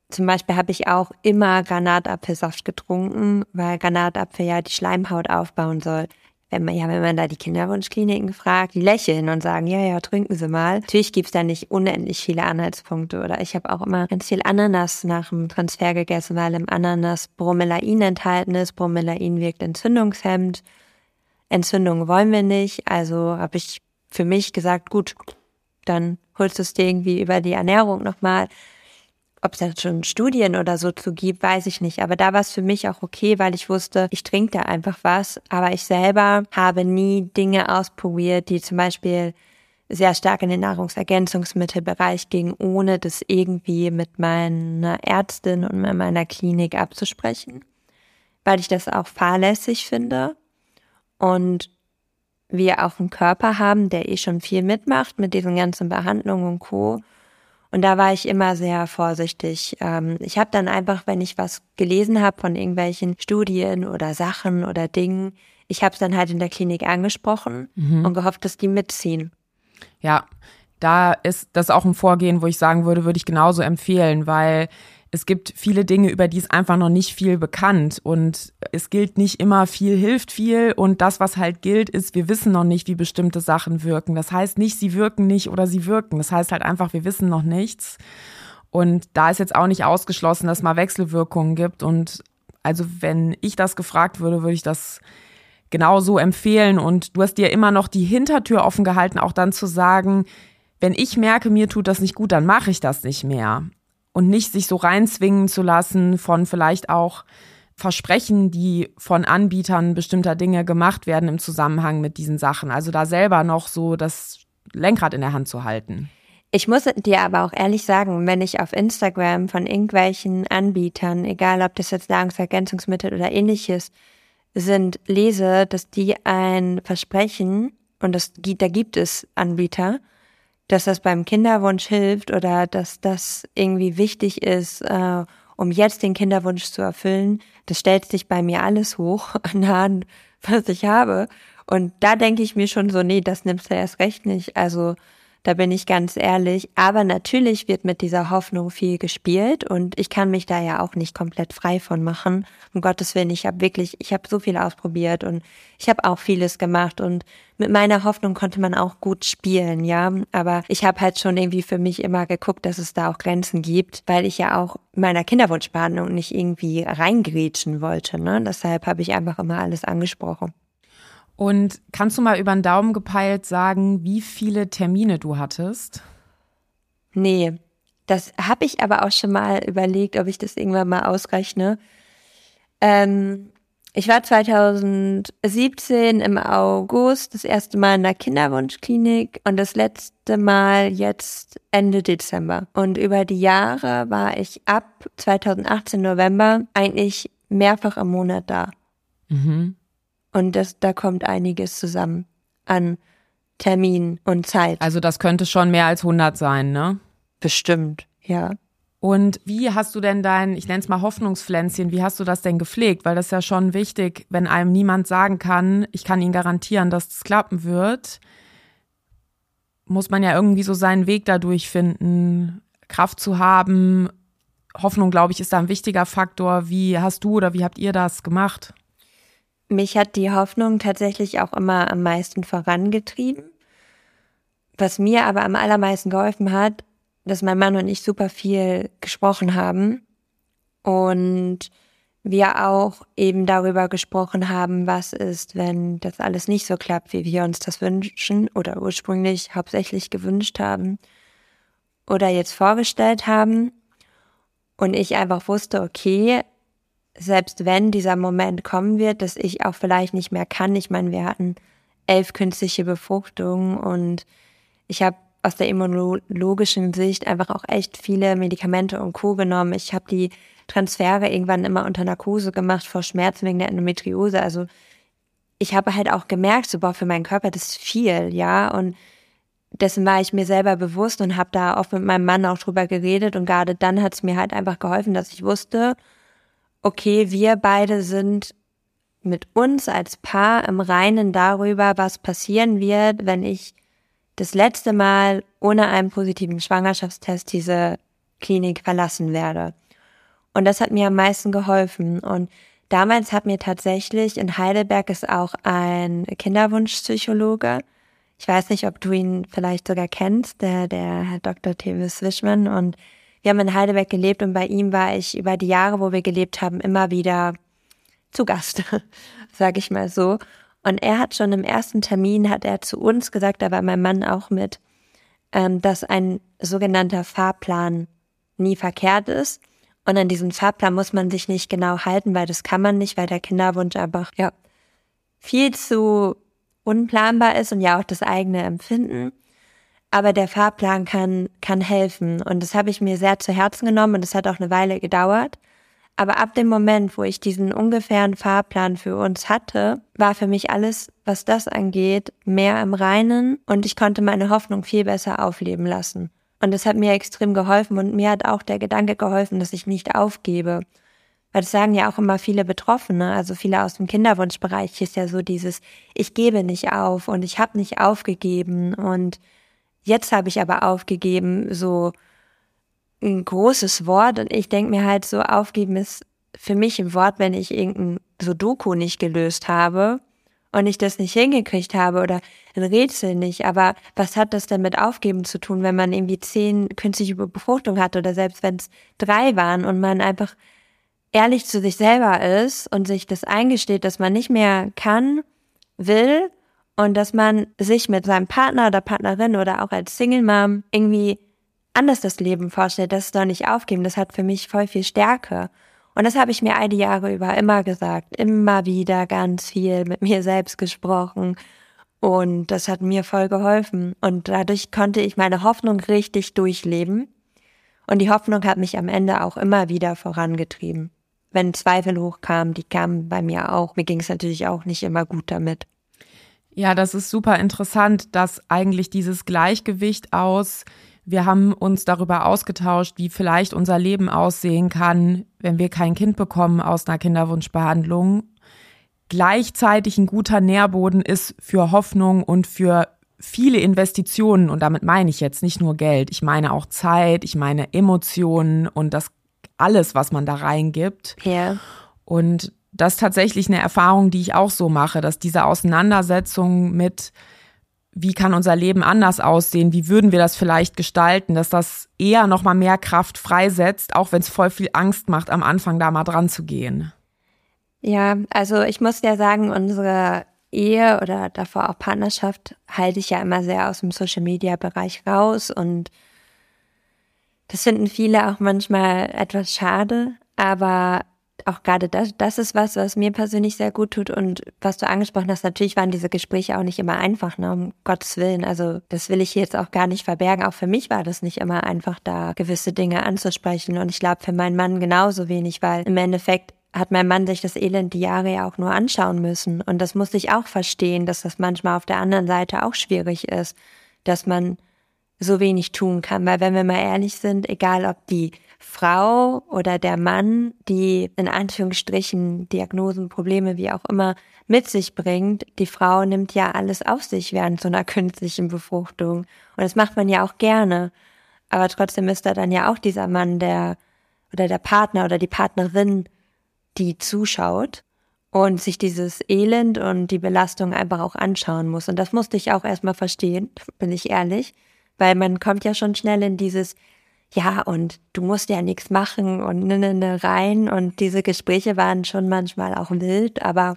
[SPEAKER 2] zum Beispiel habe ich auch immer Granatapfelsaft getrunken, weil Granatapfel ja die Schleimhaut aufbauen soll wenn man, ja, wenn man da die Kinderwunschkliniken fragt, die lächeln und sagen, ja, ja, trinken Sie mal. Natürlich gibt's da nicht unendlich viele Anhaltspunkte. Oder ich habe auch immer ganz viel Ananas nach dem Transfer gegessen, weil im Ananas Bromelain enthalten ist. Bromelain wirkt entzündungshemmend. Entzündung wollen wir nicht. Also habe ich für mich gesagt, gut, dann holst du es dir irgendwie über die Ernährung nochmal ob es da schon Studien oder so zu gibt, weiß ich nicht. Aber da war es für mich auch okay, weil ich wusste, ich trinke da einfach was. Aber ich selber habe nie Dinge ausprobiert, die zum Beispiel sehr stark in den Nahrungsergänzungsmittelbereich gingen, ohne das irgendwie mit meiner Ärztin und meiner Klinik abzusprechen, weil ich das auch fahrlässig finde. Und wir auch einen Körper haben, der eh schon viel mitmacht mit diesen ganzen Behandlungen und Co. Und da war ich immer sehr vorsichtig. Ähm, ich habe dann einfach, wenn ich was gelesen habe von irgendwelchen Studien oder Sachen oder Dingen, ich habe es dann halt in der Klinik angesprochen mhm. und gehofft, dass die mitziehen.
[SPEAKER 1] Ja, da ist das auch ein Vorgehen, wo ich sagen würde, würde ich genauso empfehlen, weil es gibt viele Dinge, über die es einfach noch nicht viel bekannt und es gilt nicht immer viel hilft viel und das, was halt gilt, ist, wir wissen noch nicht, wie bestimmte Sachen wirken. Das heißt nicht, sie wirken nicht oder sie wirken. Das heißt halt einfach, wir wissen noch nichts. Und da ist jetzt auch nicht ausgeschlossen, dass mal Wechselwirkungen gibt. Und also wenn ich das gefragt würde, würde ich das genauso empfehlen. Und du hast dir immer noch die Hintertür offen gehalten, auch dann zu sagen, wenn ich merke, mir tut das nicht gut, dann mache ich das nicht mehr und nicht sich so reinzwingen zu lassen von vielleicht auch Versprechen, die von Anbietern bestimmter Dinge gemacht werden im Zusammenhang mit diesen Sachen. Also da selber noch so das Lenkrad in der Hand zu halten.
[SPEAKER 2] Ich muss dir aber auch ehrlich sagen, wenn ich auf Instagram von irgendwelchen Anbietern, egal ob das jetzt Nahrungsergänzungsmittel oder ähnliches sind, lese, dass die ein Versprechen, und das, da gibt es Anbieter, dass das beim Kinderwunsch hilft oder dass das irgendwie wichtig ist, äh, um jetzt den Kinderwunsch zu erfüllen, das stellt sich bei mir alles hoch <laughs> an, was ich habe. Und da denke ich mir schon so, nee, das nimmst du erst recht nicht. Also da bin ich ganz ehrlich. Aber natürlich wird mit dieser Hoffnung viel gespielt und ich kann mich da ja auch nicht komplett frei von machen. Um Gottes Willen, ich habe wirklich, ich habe so viel ausprobiert und ich habe auch vieles gemacht und mit meiner Hoffnung konnte man auch gut spielen, ja. Aber ich habe halt schon irgendwie für mich immer geguckt, dass es da auch Grenzen gibt, weil ich ja auch meiner Kinderwunschbehandlung nicht irgendwie reingrätschen wollte. Ne? Deshalb habe ich einfach immer alles angesprochen.
[SPEAKER 1] Und kannst du mal über den Daumen gepeilt sagen, wie viele Termine du hattest?
[SPEAKER 2] Nee, das habe ich aber auch schon mal überlegt, ob ich das irgendwann mal ausrechne. Ähm, ich war 2017 im August das erste Mal in der Kinderwunschklinik und das letzte Mal jetzt Ende Dezember. Und über die Jahre war ich ab 2018 November eigentlich mehrfach im Monat da. Mhm. Und das, da kommt einiges zusammen an Termin und Zeit.
[SPEAKER 1] Also das könnte schon mehr als 100 sein, ne?
[SPEAKER 2] Bestimmt, ja.
[SPEAKER 1] Und wie hast du denn dein, ich nenne es mal Hoffnungspflänzchen, wie hast du das denn gepflegt? Weil das ist ja schon wichtig, wenn einem niemand sagen kann, ich kann Ihnen garantieren, dass das klappen wird, muss man ja irgendwie so seinen Weg dadurch finden, Kraft zu haben. Hoffnung, glaube ich, ist da ein wichtiger Faktor. Wie hast du oder wie habt ihr das gemacht?
[SPEAKER 2] Mich hat die Hoffnung tatsächlich auch immer am meisten vorangetrieben. Was mir aber am allermeisten geholfen hat, dass mein Mann und ich super viel gesprochen haben und wir auch eben darüber gesprochen haben, was ist, wenn das alles nicht so klappt, wie wir uns das wünschen oder ursprünglich hauptsächlich gewünscht haben oder jetzt vorgestellt haben. Und ich einfach wusste, okay, selbst wenn dieser Moment kommen wird, dass ich auch vielleicht nicht mehr kann. Ich meine, wir hatten elf künstliche Befruchtungen und ich habe aus der immunologischen Sicht einfach auch echt viele Medikamente und Co. genommen. Ich habe die Transfere irgendwann immer unter Narkose gemacht vor Schmerzen wegen der Endometriose. Also ich habe halt auch gemerkt, so boah, für meinen Körper das ist viel, ja. Und dessen war ich mir selber bewusst und habe da oft mit meinem Mann auch drüber geredet. Und gerade dann hat es mir halt einfach geholfen, dass ich wusste, okay, wir beide sind mit uns als Paar im Reinen darüber, was passieren wird, wenn ich das letzte Mal ohne einen positiven Schwangerschaftstest diese Klinik verlassen werde. Und das hat mir am meisten geholfen. Und damals hat mir tatsächlich in Heidelberg ist auch ein Kinderwunschpsychologe. Ich weiß nicht, ob du ihn vielleicht sogar kennst, der, der Herr Dr. Tevis Wischmann. Und wir haben in Heidelberg gelebt und bei ihm war ich über die Jahre, wo wir gelebt haben, immer wieder zu Gast, <laughs> sage ich mal so. Und er hat schon im ersten Termin, hat er zu uns gesagt, da war mein Mann auch mit, ähm, dass ein sogenannter Fahrplan nie verkehrt ist. Und an diesen Fahrplan muss man sich nicht genau halten, weil das kann man nicht, weil der Kinderwunsch einfach, ja, viel zu unplanbar ist und ja auch das eigene Empfinden. Aber der Fahrplan kann, kann helfen. Und das habe ich mir sehr zu Herzen genommen und es hat auch eine Weile gedauert. Aber ab dem Moment, wo ich diesen ungefähren Fahrplan für uns hatte, war für mich alles, was das angeht, mehr im Reinen und ich konnte meine Hoffnung viel besser aufleben lassen. Und das hat mir extrem geholfen und mir hat auch der Gedanke geholfen, dass ich nicht aufgebe. Weil das sagen ja auch immer viele Betroffene, also viele aus dem Kinderwunschbereich ist ja so dieses, ich gebe nicht auf und ich habe nicht aufgegeben und jetzt habe ich aber aufgegeben, so ein großes Wort und ich denke mir halt so, aufgeben ist für mich ein Wort, wenn ich irgendein Sudoku nicht gelöst habe und ich das nicht hingekriegt habe oder ein Rätsel nicht. Aber was hat das denn mit Aufgeben zu tun, wenn man irgendwie zehn künstliche Befruchtungen hat oder selbst wenn es drei waren und man einfach ehrlich zu sich selber ist und sich das eingesteht, dass man nicht mehr kann, will und dass man sich mit seinem Partner oder Partnerin oder auch als Single Mom irgendwie anders das Leben vorstellt, das doch nicht aufgeben, das hat für mich voll viel Stärke. Und das habe ich mir all die Jahre über immer gesagt, immer wieder ganz viel mit mir selbst gesprochen. Und das hat mir voll geholfen. Und dadurch konnte ich meine Hoffnung richtig durchleben. Und die Hoffnung hat mich am Ende auch immer wieder vorangetrieben. Wenn Zweifel hochkamen, die kamen bei mir auch. Mir ging es natürlich auch nicht immer gut damit.
[SPEAKER 1] Ja, das ist super interessant, dass eigentlich dieses Gleichgewicht aus wir haben uns darüber ausgetauscht, wie vielleicht unser Leben aussehen kann, wenn wir kein Kind bekommen aus einer Kinderwunschbehandlung. Gleichzeitig ein guter Nährboden ist für Hoffnung und für viele Investitionen. Und damit meine ich jetzt nicht nur Geld. Ich meine auch Zeit, ich meine Emotionen und das alles, was man da reingibt.
[SPEAKER 2] Ja.
[SPEAKER 1] Und das ist tatsächlich eine Erfahrung, die ich auch so mache, dass diese Auseinandersetzung mit wie kann unser Leben anders aussehen, wie würden wir das vielleicht gestalten, dass das eher noch mal mehr Kraft freisetzt, auch wenn es voll viel Angst macht, am Anfang da mal dran zu gehen.
[SPEAKER 2] Ja, also ich muss ja sagen, unsere Ehe oder davor auch Partnerschaft halte ich ja immer sehr aus dem Social Media Bereich raus und das finden viele auch manchmal etwas schade, aber auch gerade das, das ist was, was mir persönlich sehr gut tut und was du angesprochen hast, natürlich waren diese Gespräche auch nicht immer einfach, ne, um Gottes Willen. Also das will ich jetzt auch gar nicht verbergen. Auch für mich war das nicht immer einfach, da gewisse Dinge anzusprechen und ich glaube für meinen Mann genauso wenig, weil im Endeffekt hat mein Mann sich das Elend die Jahre ja auch nur anschauen müssen. Und das musste ich auch verstehen, dass das manchmal auf der anderen Seite auch schwierig ist, dass man so wenig tun kann. Weil wenn wir mal ehrlich sind, egal ob die Frau oder der Mann, die in Anführungsstrichen Diagnosen, Probleme, wie auch immer, mit sich bringt, die Frau nimmt ja alles auf sich während so einer <laughs> künstlichen Befruchtung. Und das macht man ja auch gerne. Aber trotzdem ist da dann ja auch dieser Mann, der oder der Partner oder die Partnerin, die zuschaut und sich dieses Elend und die Belastung einfach auch anschauen muss. Und das musste ich auch erstmal verstehen, <laughs> bin ich ehrlich, weil man kommt ja schon schnell in dieses, ja, und du musst ja nichts machen und ne, ne, ne rein. Und diese Gespräche waren schon manchmal auch wild, aber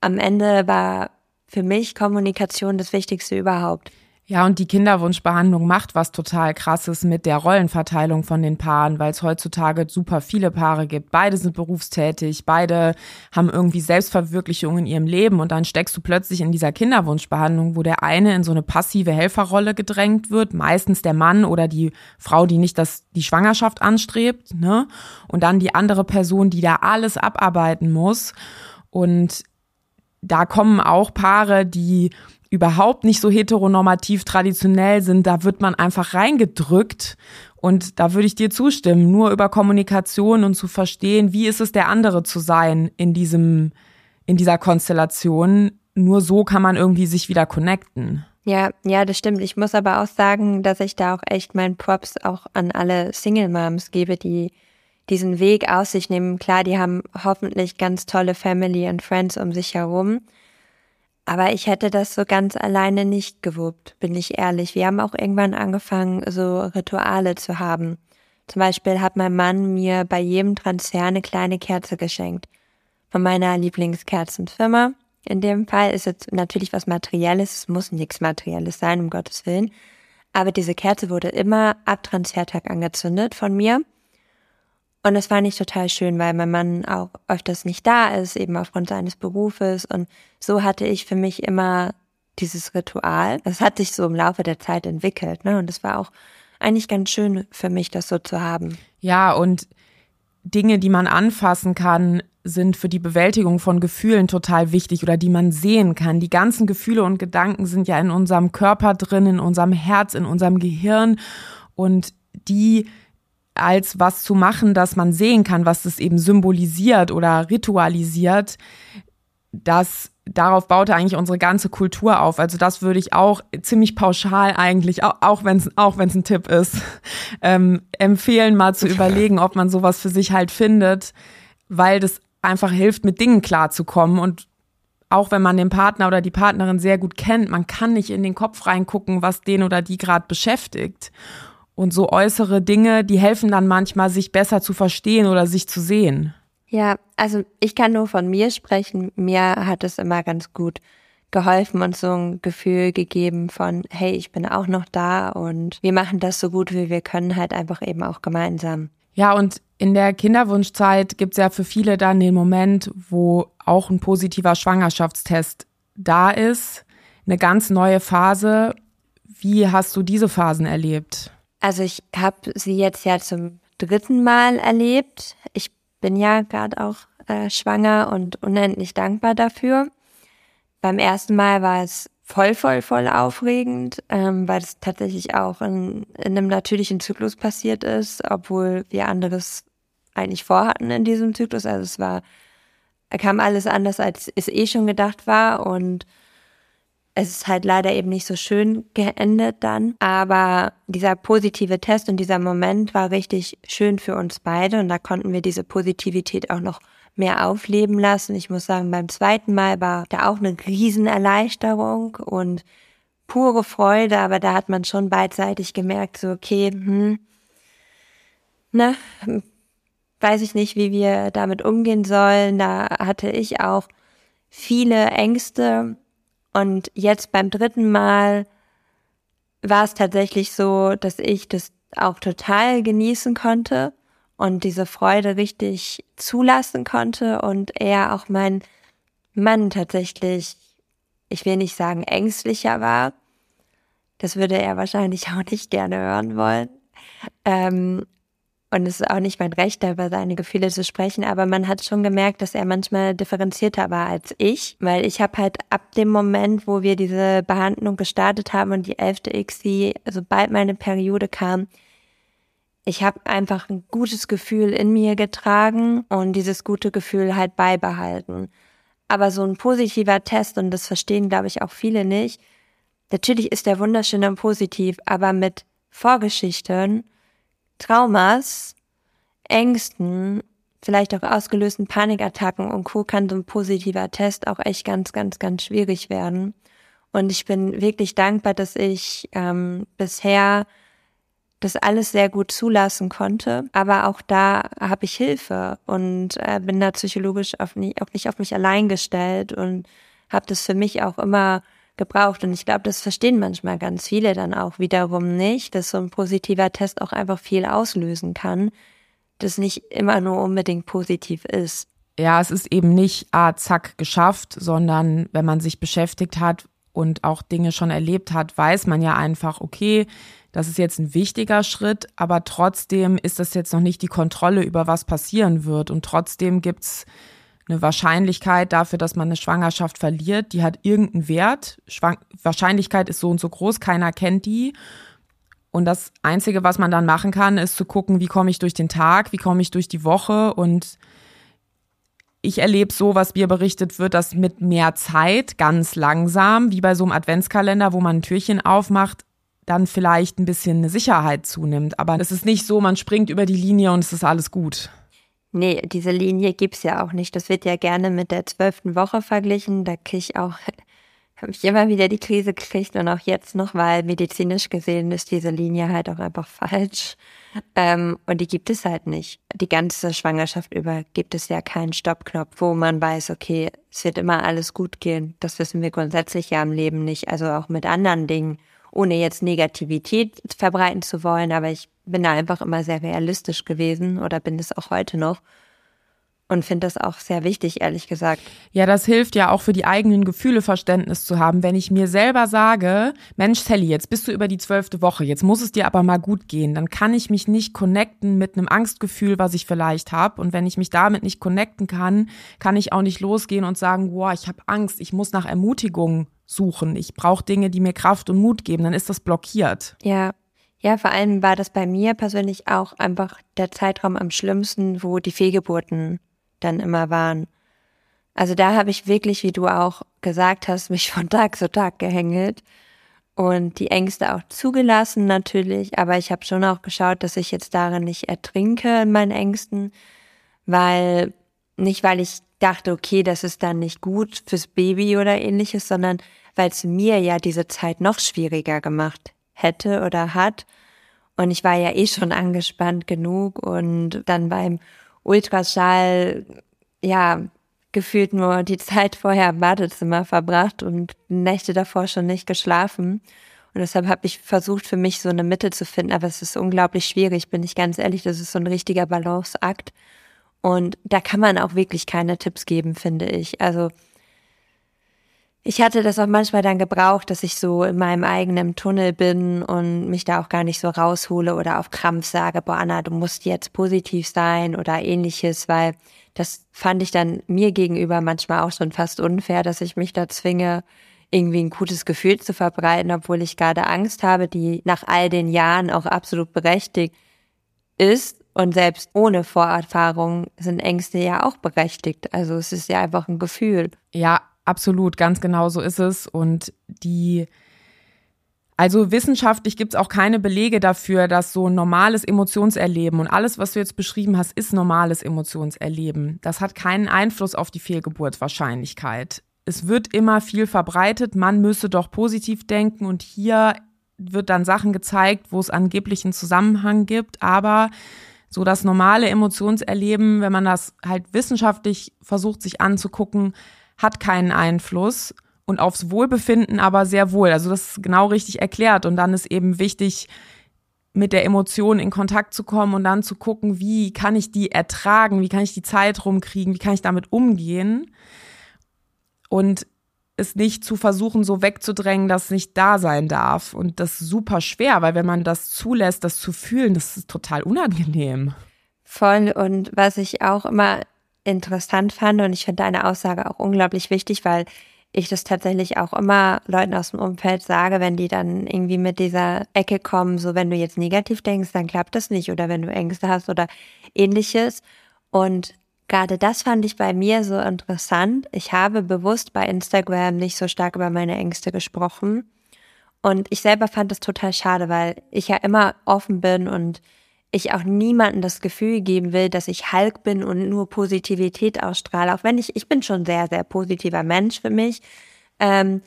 [SPEAKER 2] am Ende war für mich Kommunikation das Wichtigste überhaupt.
[SPEAKER 1] Ja, und die Kinderwunschbehandlung macht was total krasses mit der Rollenverteilung von den Paaren, weil es heutzutage super viele Paare gibt. Beide sind berufstätig, beide haben irgendwie Selbstverwirklichung in ihrem Leben und dann steckst du plötzlich in dieser Kinderwunschbehandlung, wo der eine in so eine passive Helferrolle gedrängt wird, meistens der Mann oder die Frau, die nicht das, die Schwangerschaft anstrebt, ne? Und dann die andere Person, die da alles abarbeiten muss. Und da kommen auch Paare, die überhaupt nicht so heteronormativ traditionell sind, da wird man einfach reingedrückt. Und da würde ich dir zustimmen, nur über Kommunikation und zu verstehen, wie ist es der andere zu sein in diesem, in dieser Konstellation. Nur so kann man irgendwie sich wieder connecten.
[SPEAKER 2] Ja, ja, das stimmt. Ich muss aber auch sagen, dass ich da auch echt meinen Props auch an alle Single Moms gebe, die diesen Weg aus sich nehmen. Klar, die haben hoffentlich ganz tolle Family and Friends um sich herum. Aber ich hätte das so ganz alleine nicht gewuppt, bin ich ehrlich. Wir haben auch irgendwann angefangen, so Rituale zu haben. Zum Beispiel hat mein Mann mir bei jedem Transfer eine kleine Kerze geschenkt. Von meiner Lieblingskerzenfirma. In dem Fall ist es natürlich was Materielles. Es muss nichts Materielles sein, um Gottes Willen. Aber diese Kerze wurde immer ab Transfertag angezündet von mir. Und das war nicht total schön, weil mein Mann auch öfters nicht da ist, eben aufgrund seines Berufes. Und so hatte ich für mich immer dieses Ritual. Das hat sich so im Laufe der Zeit entwickelt, ne? Und es war auch eigentlich ganz schön für mich, das so zu haben.
[SPEAKER 1] Ja, und Dinge, die man anfassen kann, sind für die Bewältigung von Gefühlen total wichtig oder die man sehen kann. Die ganzen Gefühle und Gedanken sind ja in unserem Körper drin, in unserem Herz, in unserem Gehirn und die als was zu machen, dass man sehen kann, was es eben symbolisiert oder ritualisiert, das darauf baute eigentlich unsere ganze Kultur auf. Also das würde ich auch ziemlich pauschal eigentlich, auch, auch wenn es auch wenn's ein Tipp ist, <laughs> ähm, empfehlen, mal zu <laughs> überlegen, ob man sowas für sich halt findet, weil das einfach hilft, mit Dingen klarzukommen und auch wenn man den Partner oder die Partnerin sehr gut kennt, man kann nicht in den Kopf reingucken, was den oder die gerade beschäftigt. Und so äußere Dinge, die helfen dann manchmal, sich besser zu verstehen oder sich zu sehen.
[SPEAKER 2] Ja, also ich kann nur von mir sprechen. Mir hat es immer ganz gut geholfen und so ein Gefühl gegeben von, hey, ich bin auch noch da und wir machen das so gut, wie wir können, halt einfach eben auch gemeinsam.
[SPEAKER 1] Ja, und in der Kinderwunschzeit gibt's ja für viele dann den Moment, wo auch ein positiver Schwangerschaftstest da ist. Eine ganz neue Phase. Wie hast du diese Phasen erlebt?
[SPEAKER 2] Also ich habe sie jetzt ja zum dritten Mal erlebt. Ich bin ja gerade auch äh, schwanger und unendlich dankbar dafür. Beim ersten Mal war es voll, voll, voll aufregend, ähm, weil es tatsächlich auch in, in einem natürlichen Zyklus passiert ist, obwohl wir anderes eigentlich vorhatten in diesem Zyklus. Also es war, kam alles anders, als es eh schon gedacht war und es ist halt leider eben nicht so schön geendet dann. Aber dieser positive Test und dieser Moment war richtig schön für uns beide und da konnten wir diese Positivität auch noch mehr aufleben lassen. Ich muss sagen, beim zweiten Mal war da auch eine Riesenerleichterung und pure Freude, aber da hat man schon beidseitig gemerkt, so okay, hm, ne, weiß ich nicht, wie wir damit umgehen sollen. Da hatte ich auch viele Ängste und jetzt beim dritten Mal war es tatsächlich so, dass ich das auch total genießen konnte und diese Freude richtig zulassen konnte und er auch mein Mann tatsächlich, ich will nicht sagen ängstlicher war. Das würde er wahrscheinlich <laughs> auch nicht gerne hören wollen. Ähm, Und es ist auch nicht mein Recht, über seine Gefühle zu sprechen, aber man hat schon gemerkt, dass er manchmal differenzierter war als ich, weil ich habe halt ab dem Moment, wo wir diese Behandlung gestartet haben und die elfte ICSI, sobald meine Periode kam, ich habe einfach ein gutes Gefühl in mir getragen und dieses gute Gefühl halt beibehalten. Aber so ein positiver Test, und das verstehen, glaube ich, auch viele nicht, natürlich ist der wunderschön und positiv, aber mit Vorgeschichten, Traumas, Ängsten, vielleicht auch ausgelösten Panikattacken und Co. kann so ein positiver Test auch echt ganz, ganz, ganz schwierig werden. Und ich bin wirklich dankbar, dass ich ähm, bisher das alles sehr gut zulassen konnte. Aber auch da habe ich Hilfe und äh, bin da psychologisch auf nicht, auch nicht auf mich allein gestellt und habe das für mich auch immer gebraucht. Und ich glaube, das verstehen manchmal ganz viele dann auch wiederum nicht, dass so ein positiver Test auch einfach viel auslösen kann, das nicht immer nur unbedingt positiv ist.
[SPEAKER 1] Ja, es ist eben nicht, ah, zack, geschafft, sondern wenn man sich beschäftigt hat und auch Dinge schon erlebt hat, weiß man ja einfach, okay, das ist jetzt ein wichtiger Schritt, aber trotzdem ist das jetzt noch nicht die Kontrolle über was passieren wird. Und trotzdem gibt's eine Wahrscheinlichkeit dafür, dass man eine Schwangerschaft verliert, die hat irgendeinen Wert. Schwang Wahrscheinlichkeit ist so und so groß, keiner kennt die. Und das Einzige, was man dann machen kann, ist zu gucken, wie komme ich durch den Tag, wie komme ich durch die Woche. Und ich erlebe so, was mir berichtet wird, dass mit mehr Zeit, ganz langsam, wie bei so einem Adventskalender, wo man ein Türchen aufmacht, dann vielleicht ein bisschen eine Sicherheit zunimmt. Aber es ist nicht so, man springt über die Linie und es ist alles gut.
[SPEAKER 2] Nee, diese Linie gibt's ja auch nicht. Das wird ja gerne mit der zwölften Woche verglichen. Da kriege ich auch, <laughs> habe ich immer wieder die Krise gekriegt und auch jetzt noch, weil medizinisch gesehen ist diese Linie halt auch einfach falsch. Ähm, und die gibt es halt nicht. Die ganze Schwangerschaft über gibt es ja keinen Stoppknopf, wo man weiß, okay, es wird immer alles gut gehen. Das wissen wir grundsätzlich ja im Leben nicht. Also auch mit anderen Dingen ohne jetzt Negativität verbreiten zu wollen, aber ich bin da einfach immer sehr realistisch gewesen oder bin es auch heute noch und finde das auch sehr wichtig, ehrlich gesagt.
[SPEAKER 1] Ja, das hilft ja auch für die eigenen Gefühle Verständnis zu haben. Wenn ich mir selber sage, Mensch, Sally, jetzt bist du über die zwölfte Woche, jetzt muss es dir aber mal gut gehen, dann kann ich mich nicht connecten mit einem Angstgefühl, was ich vielleicht habe. Und wenn ich mich damit nicht connecten kann, kann ich auch nicht losgehen und sagen, wow, ich habe Angst, ich muss nach Ermutigung suchen. Ich brauche Dinge, die mir Kraft und Mut geben. Dann ist das blockiert.
[SPEAKER 2] Ja, ja, vor allem war das bei mir persönlich auch einfach der Zeitraum am schlimmsten, wo die Fehlgeburten dann immer waren. Also da habe ich wirklich, wie du auch gesagt hast, mich <laughs> von Tag zu Tag gehängelt und die Ängste auch zugelassen natürlich, aber ich habe schon auch geschaut, dass ich jetzt darin nicht ertrinke in meinen Ängsten, weil nicht weil ich dachte, okay, das ist dann nicht gut fürs Baby oder ähnliches, sondern weil es mir ja diese Zeit noch schwieriger gemacht hätte oder hat. Und ich war ja eh schon angespannt genug und dann beim Ultraschall, ja, gefühlt nur die <laughs> Zeit vorher im Badezimmer verbracht und Nächte davor schon nicht geschlafen. Und deshalb habe ich versucht, für mich so eine Mitte zu finden, aber es ist unglaublich schwierig, bin ich ganz ehrlich. Das ist so ein richtiger Balanceakt. Und da kann man auch wirklich keine Tipps geben, finde ich. Also ich hatte das auch manchmal dann gebraucht, dass ich so in meinem eigenen Tunnel bin und mich da auch gar nicht so raushole oder auf Krampf sage, boah Anna, du musst jetzt positiv sein oder ähnliches, weil das fand ich dann mir gegenüber manchmal auch schon fast unfair, dass ich mich da zwinge, irgendwie ein gutes Gefühl zu verbreiten, obwohl ich gerade Angst habe, die nach all den Jahren auch absolut berechtigt ist. Und selbst ohne Vorerfahrung sind Ängste ja auch berechtigt. Also es ist ja einfach ein Gefühl.
[SPEAKER 1] Ja, Absolut, ganz genau so ist es. Und die, also wissenschaftlich gibt es auch keine Belege dafür, dass so ein normales Emotionserleben und alles, was du jetzt beschrieben hast, ist normales Emotionserleben. Das hat keinen Einfluss auf die Fehlgeburtswahrscheinlichkeit. Es wird immer viel verbreitet, man müsse doch positiv denken und hier wird dann Sachen gezeigt, wo es angeblich einen Zusammenhang gibt, aber so das normale Emotionserleben, wenn man das halt wissenschaftlich versucht sich anzugucken, hat keinen Einfluss und aufs Wohlbefinden aber sehr wohl. Also das ist genau richtig erklärt. Und dann ist eben wichtig, mit der Emotion in Kontakt zu kommen und dann zu gucken, wie kann ich die ertragen, wie kann ich die Zeit rumkriegen, wie kann ich damit umgehen. Und es nicht zu versuchen, so wegzudrängen, dass es nicht da sein darf. Und das ist super schwer, weil wenn man das zulässt, das zu fühlen, das ist total unangenehm.
[SPEAKER 2] Voll. Und was ich auch immer interessant fand, und ich finde deine Aussage auch unglaublich wichtig, weil ich das tatsächlich auch immer Leuten aus dem Umfeld sage, wenn die dann irgendwie mit dieser Ecke kommen, so wenn du jetzt negativ denkst, dann klappt das nicht oder wenn du Ängste hast oder ähnliches. Und gerade das fand ich bei mir so interessant. Ich habe bewusst bei Instagram nicht so stark über meine Ängste gesprochen. Und ich selber fand das total schade, weil ich ja immer offen bin und ich auch niemandem das Gefühl geben will, dass ich Hulk bin und nur Positivität ausstrahle. Auch wenn ich, ich bin schon sehr, sehr positiver Mensch für mich. Ähm,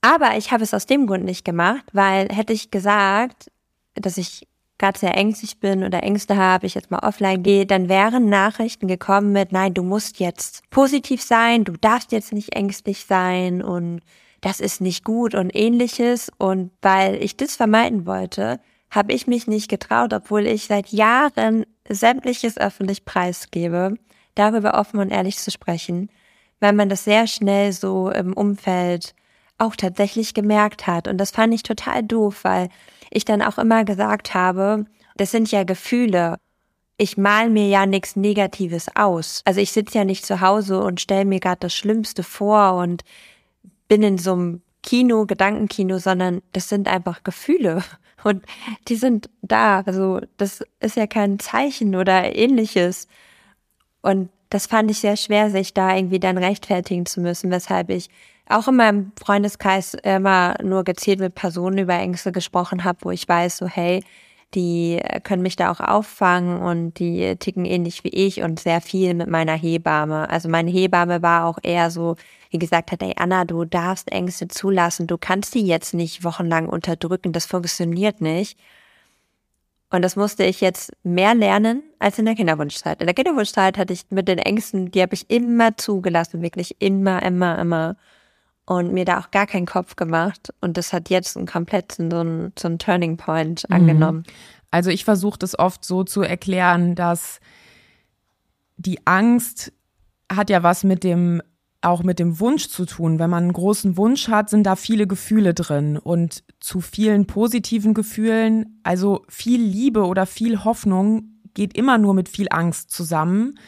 [SPEAKER 2] aber ich habe es aus dem Grund nicht gemacht, weil hätte ich gesagt, dass ich gerade sehr ängstlich bin oder Ängste habe, ich jetzt mal offline gehe, dann wären Nachrichten gekommen mit, nein, du musst jetzt positiv sein, du darfst jetzt nicht ängstlich sein und das ist nicht gut und ähnliches. Und weil ich das vermeiden wollte, habe ich mich nicht getraut, obwohl ich seit Jahren sämtliches öffentlich preisgebe, darüber offen und ehrlich zu sprechen, weil man das sehr schnell so im Umfeld auch tatsächlich gemerkt hat. Und das fand ich total doof, weil ich dann auch immer gesagt habe, das sind ja Gefühle. Ich mal mir ja nichts Negatives aus. Also ich sitze ja nicht zu Hause und stelle mir gerade das Schlimmste vor und bin in so einem Kino, Gedankenkino, sondern das sind einfach Gefühle. Und die sind da. Also das ist ja kein Zeichen oder ähnliches. Und das fand ich sehr schwer, sich da irgendwie dann rechtfertigen zu müssen, weshalb ich auch in meinem Freundeskreis immer nur gezielt mit Personen über Ängste gesprochen habe, wo ich weiß, so hey, die können mich da auch auffangen und die ticken ähnlich wie ich und sehr viel mit meiner Hebamme. Also meine Hebamme war auch eher so, wie gesagt hat, ey Anna, du darfst Ängste zulassen, du kannst die jetzt nicht wochenlang unterdrücken, das funktioniert nicht. Und das musste ich jetzt mehr lernen als in der Kinderwunschzeit. In der Kinderwunschzeit hatte ich mit den Ängsten, die habe ich immer zugelassen, wirklich immer, immer, immer und mir da auch gar keinen Kopf gemacht. Und das hat jetzt einen kompletten so einen, so einen Turning Point mhm. angenommen.
[SPEAKER 1] Also ich versuche das oft so zu erklären, dass die Angst hat ja was mit dem auch mit dem Wunsch zu tun. Wenn man einen großen Wunsch hat, sind da viele Gefühle drin und zu vielen positiven Gefühlen, also viel Liebe oder viel Hoffnung geht immer nur mit viel Angst zusammen.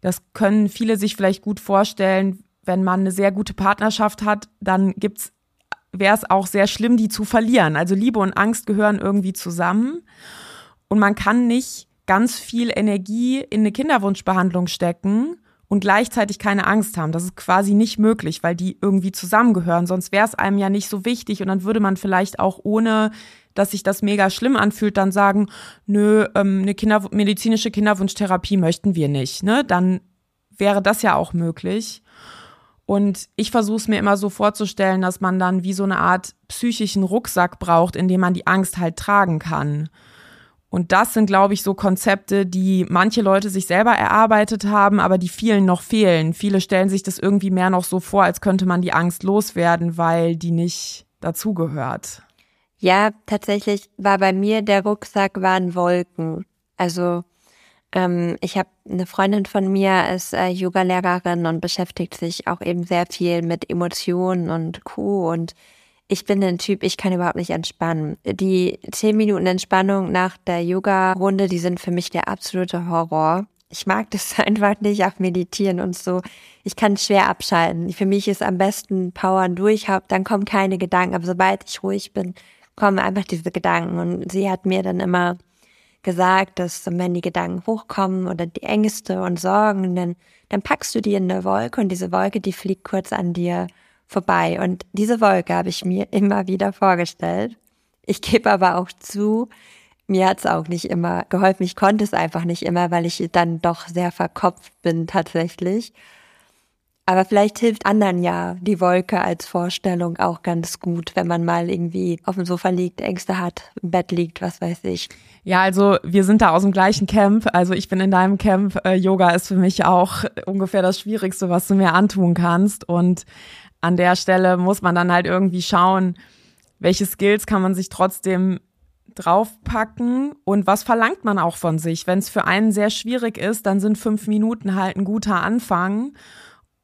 [SPEAKER 1] Das können viele sich vielleicht gut vorstellen, wenn man eine sehr gute Partnerschaft hat, dann gibt's wäre es auch sehr schlimm, die zu verlieren. Also Liebe und Angst gehören irgendwie zusammen und man kann nicht ganz viel Energie in eine Kinderwunschbehandlung stecken und gleichzeitig keine Angst haben. Das ist quasi nicht möglich, weil die irgendwie zusammengehören. Sonst wäre es einem ja nicht so wichtig und dann würde man vielleicht auch ohne dass sich das mega schlimm anfühlt, dann sagen, nö, ähm, eine Kinder medizinische Kinderwunschtherapie möchten wir nicht. Ne? Dann wäre das ja auch möglich. Und ich versuche es mir immer so vorzustellen, dass man dann wie so eine Art psychischen Rucksack braucht, in dem man die Angst halt tragen kann. Und das sind, glaube ich, so Konzepte, die manche Leute sich selber erarbeitet haben, aber die vielen noch fehlen. Viele stellen sich das irgendwie mehr noch so vor, als könnte man die Angst loswerden, weil die nicht dazugehört.
[SPEAKER 2] Ja, tatsächlich war bei mir der Rucksack waren Wolken. Also ähm, ich habe eine Freundin von mir ist äh, Yoga-Lehrerin und beschäftigt sich auch eben sehr viel mit Emotionen und Co. Und ich bin ein Typ, ich kann überhaupt nicht entspannen. Die zehn Minuten Entspannung nach der Yoga-Runde, die sind für mich der absolute Horror. Ich mag das <laughs> einfach nicht, auch meditieren und so. Ich kann schwer abschalten. Für mich ist am besten Powern durch, dann kommen keine Gedanken. Aber sobald ich ruhig bin, kommen einfach diese Gedanken. Und sie hat mir dann immer gesagt, dass wenn die Gedanken hochkommen oder die Ängste und Sorgen, dann, dann packst du die in eine Wolke und diese Wolke, die fliegt kurz an dir vorbei. Und diese Wolke habe ich mir immer wieder vorgestellt. Ich gebe aber auch zu, mir hat es auch nicht immer geholfen. Ich konnte es einfach nicht immer, weil ich dann doch sehr verkopft bin tatsächlich. Aber vielleicht hilft anderen ja die Wolke als Vorstellung auch ganz gut, wenn man mal irgendwie auf dem Sofa liegt, Ängste hat, im Bett liegt, was weiß ich.
[SPEAKER 1] Ja, also wir sind da aus dem gleichen Camp. Also ich bin in deinem Camp. Äh, Yoga ist für mich auch ungefähr das Schwierigste, was du mir antun kannst. Und an der Stelle muss man dann halt irgendwie schauen, welche Skills kann man sich trotzdem draufpacken und was verlangt man auch von sich. Wenn es für einen sehr schwierig ist, dann sind fünf Minuten halt ein guter Anfang.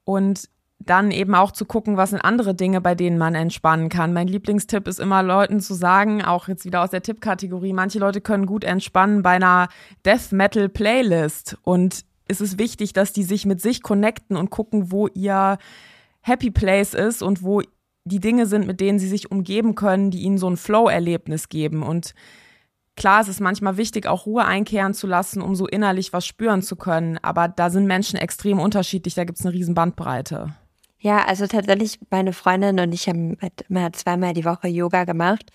[SPEAKER 1] Und dann eben auch zu gucken, was sind andere Dinge, bei denen man entspannen kann. Mein Lieblingstipp ist immer Leuten zu sagen, auch jetzt wieder aus der Tippkategorie, manche Leute können gut entspannen bei einer Death Metal Playlist und es ist wichtig, dass die sich mit sich connecten und gucken, wo ihr Happy Place ist und wo die Dinge sind, mit denen sie sich umgeben können, die ihnen so ein Flow-Erlebnis geben und Klar, es ist manchmal wichtig, auch Ruhe einkehren zu lassen, um so innerlich was spüren zu können. Aber da sind Menschen extrem unterschiedlich. Da gibt es eine riesen Bandbreite.
[SPEAKER 2] Ja, also tatsächlich, meine Freundin und ich haben halt immer zweimal die Woche Yoga gemacht.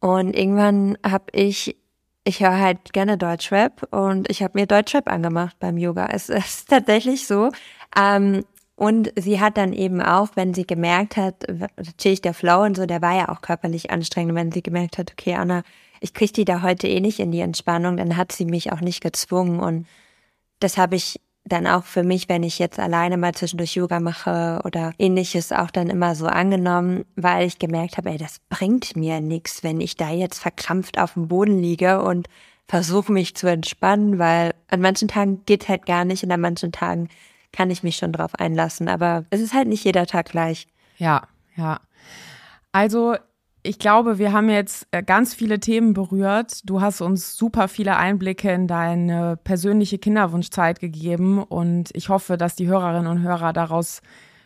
[SPEAKER 2] Und irgendwann habe ich, ich höre halt gerne Deutschrap und ich habe mir Deutschrap angemacht beim Yoga. Es <laughs> ist tatsächlich so. Ähm, und sie hat dann eben auch, wenn sie gemerkt hat, natürlich der Flow und so, der war ja auch körperlich anstrengend. Wenn sie gemerkt hat, okay, Anna, ich kriege die da heute eh nicht in die Entspannung, dann hat sie mich auch nicht gezwungen. Und das habe ich dann auch für mich, wenn ich jetzt alleine mal zwischendurch Yoga mache oder ähnliches, auch dann immer so angenommen, weil ich gemerkt habe, ey, das bringt mir nichts, wenn ich da jetzt verkrampft auf dem Boden liege und versuche mich zu entspannen, weil an manchen Tagen geht halt gar nicht und an manchen Tagen kann ich mich schon drauf einlassen. Aber es ist halt nicht jeder Tag gleich.
[SPEAKER 1] Ja, ja. Also ich glaube, wir haben jetzt äh, ganz viele Themen berührt. Du hast uns super viele Einblicke in deine persönliche Kinderwunschzeit gegeben und ich hoffe, dass die Hörerinnen und Hörer daraus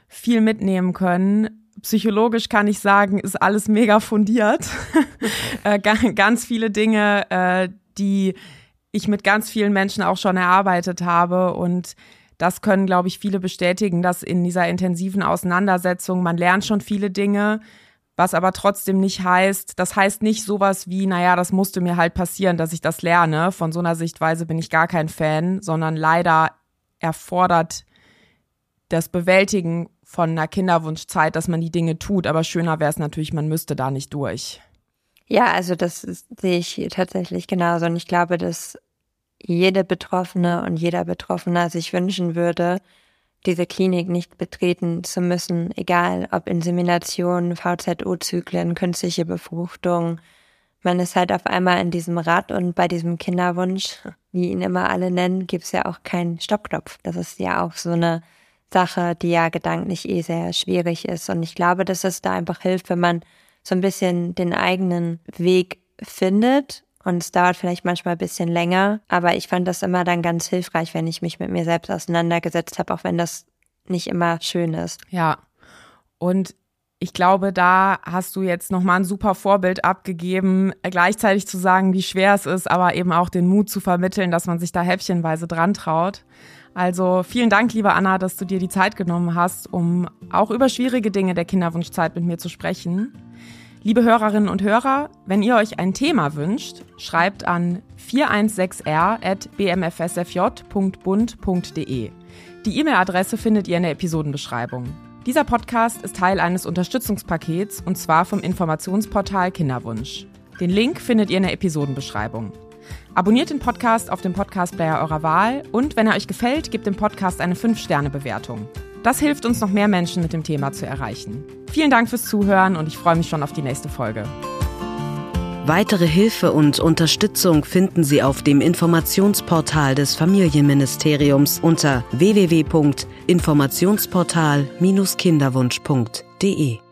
[SPEAKER 1] viel mitnehmen können. Psychologisch kann ich sagen, ist alles mega fundiert. <laughs> Äh, ganz viele Dinge, äh, die ich mit ganz vielen Menschen auch schon erarbeitet habe und das können, glaube ich, viele bestätigen, dass in dieser intensiven Auseinandersetzung man lernt schon viele Dinge was aber trotzdem nicht heißt, das heißt nicht sowas wie, naja, das musste mir halt passieren, dass ich das lerne. Von so einer Sichtweise bin ich gar kein Fan, sondern leider erfordert das Bewältigen von einer Kinderwunschzeit, dass man die Dinge tut. Aber schöner wäre es natürlich, man müsste da nicht durch.
[SPEAKER 2] Ja, also das sehe ich tatsächlich genauso. Und ich glaube, dass jede Betroffene und jeder Betroffene sich wünschen würde, diese Klinik nicht betreten zu müssen, egal ob Insemination, VZO-Zyklen, künstliche Befruchtung. Man ist halt auf einmal in diesem Rad und bei diesem Kinderwunsch, wie ihn immer alle nennen, gibt's ja auch keinen Stoppknopf. Das ist ja auch so eine Sache, die ja gedanklich eh sehr schwierig ist. Und ich glaube, dass es da einfach hilft, wenn man so ein bisschen den eigenen Weg findet und es dauert vielleicht manchmal ein bisschen länger, aber ich fand das immer dann ganz hilfreich, wenn ich mich mit mir selbst auseinandergesetzt habe, auch wenn das nicht immer schön ist.
[SPEAKER 1] Ja. Und ich glaube, da hast du jetzt nochmal ein super Vorbild abgegeben, gleichzeitig zu sagen, wie schwer es ist, aber eben auch den Mut zu vermitteln, dass man sich da häppchenweise dran traut. Also vielen Dank, liebe Anna, dass du dir die Zeit genommen hast, um auch über schwierige Dinge der Kinderwunschzeit mit mir zu sprechen. Liebe Hörerinnen und Hörer, wenn ihr euch ein Thema wünscht, schreibt an 416r.bmfsfj.bund.de. Die E-Mail-Adresse findet ihr in der Episodenbeschreibung. Dieser Podcast ist Teil eines Unterstützungspakets und zwar vom Informationsportal Kinderwunsch. Den Link findet ihr in der Episodenbeschreibung. Abonniert den Podcast auf dem Podcast-Player eurer Wahl und wenn er euch gefällt, gebt dem Podcast eine 5-Sterne-Bewertung. Das hilft uns, noch mehr Menschen mit dem Thema zu erreichen. Vielen Dank fürs Zuhören und ich freue mich schon auf die nächste Folge.
[SPEAKER 3] Weitere Hilfe und Unterstützung finden Sie auf dem Informationsportal des Familienministeriums unter www.informationsportal-kinderwunsch.de.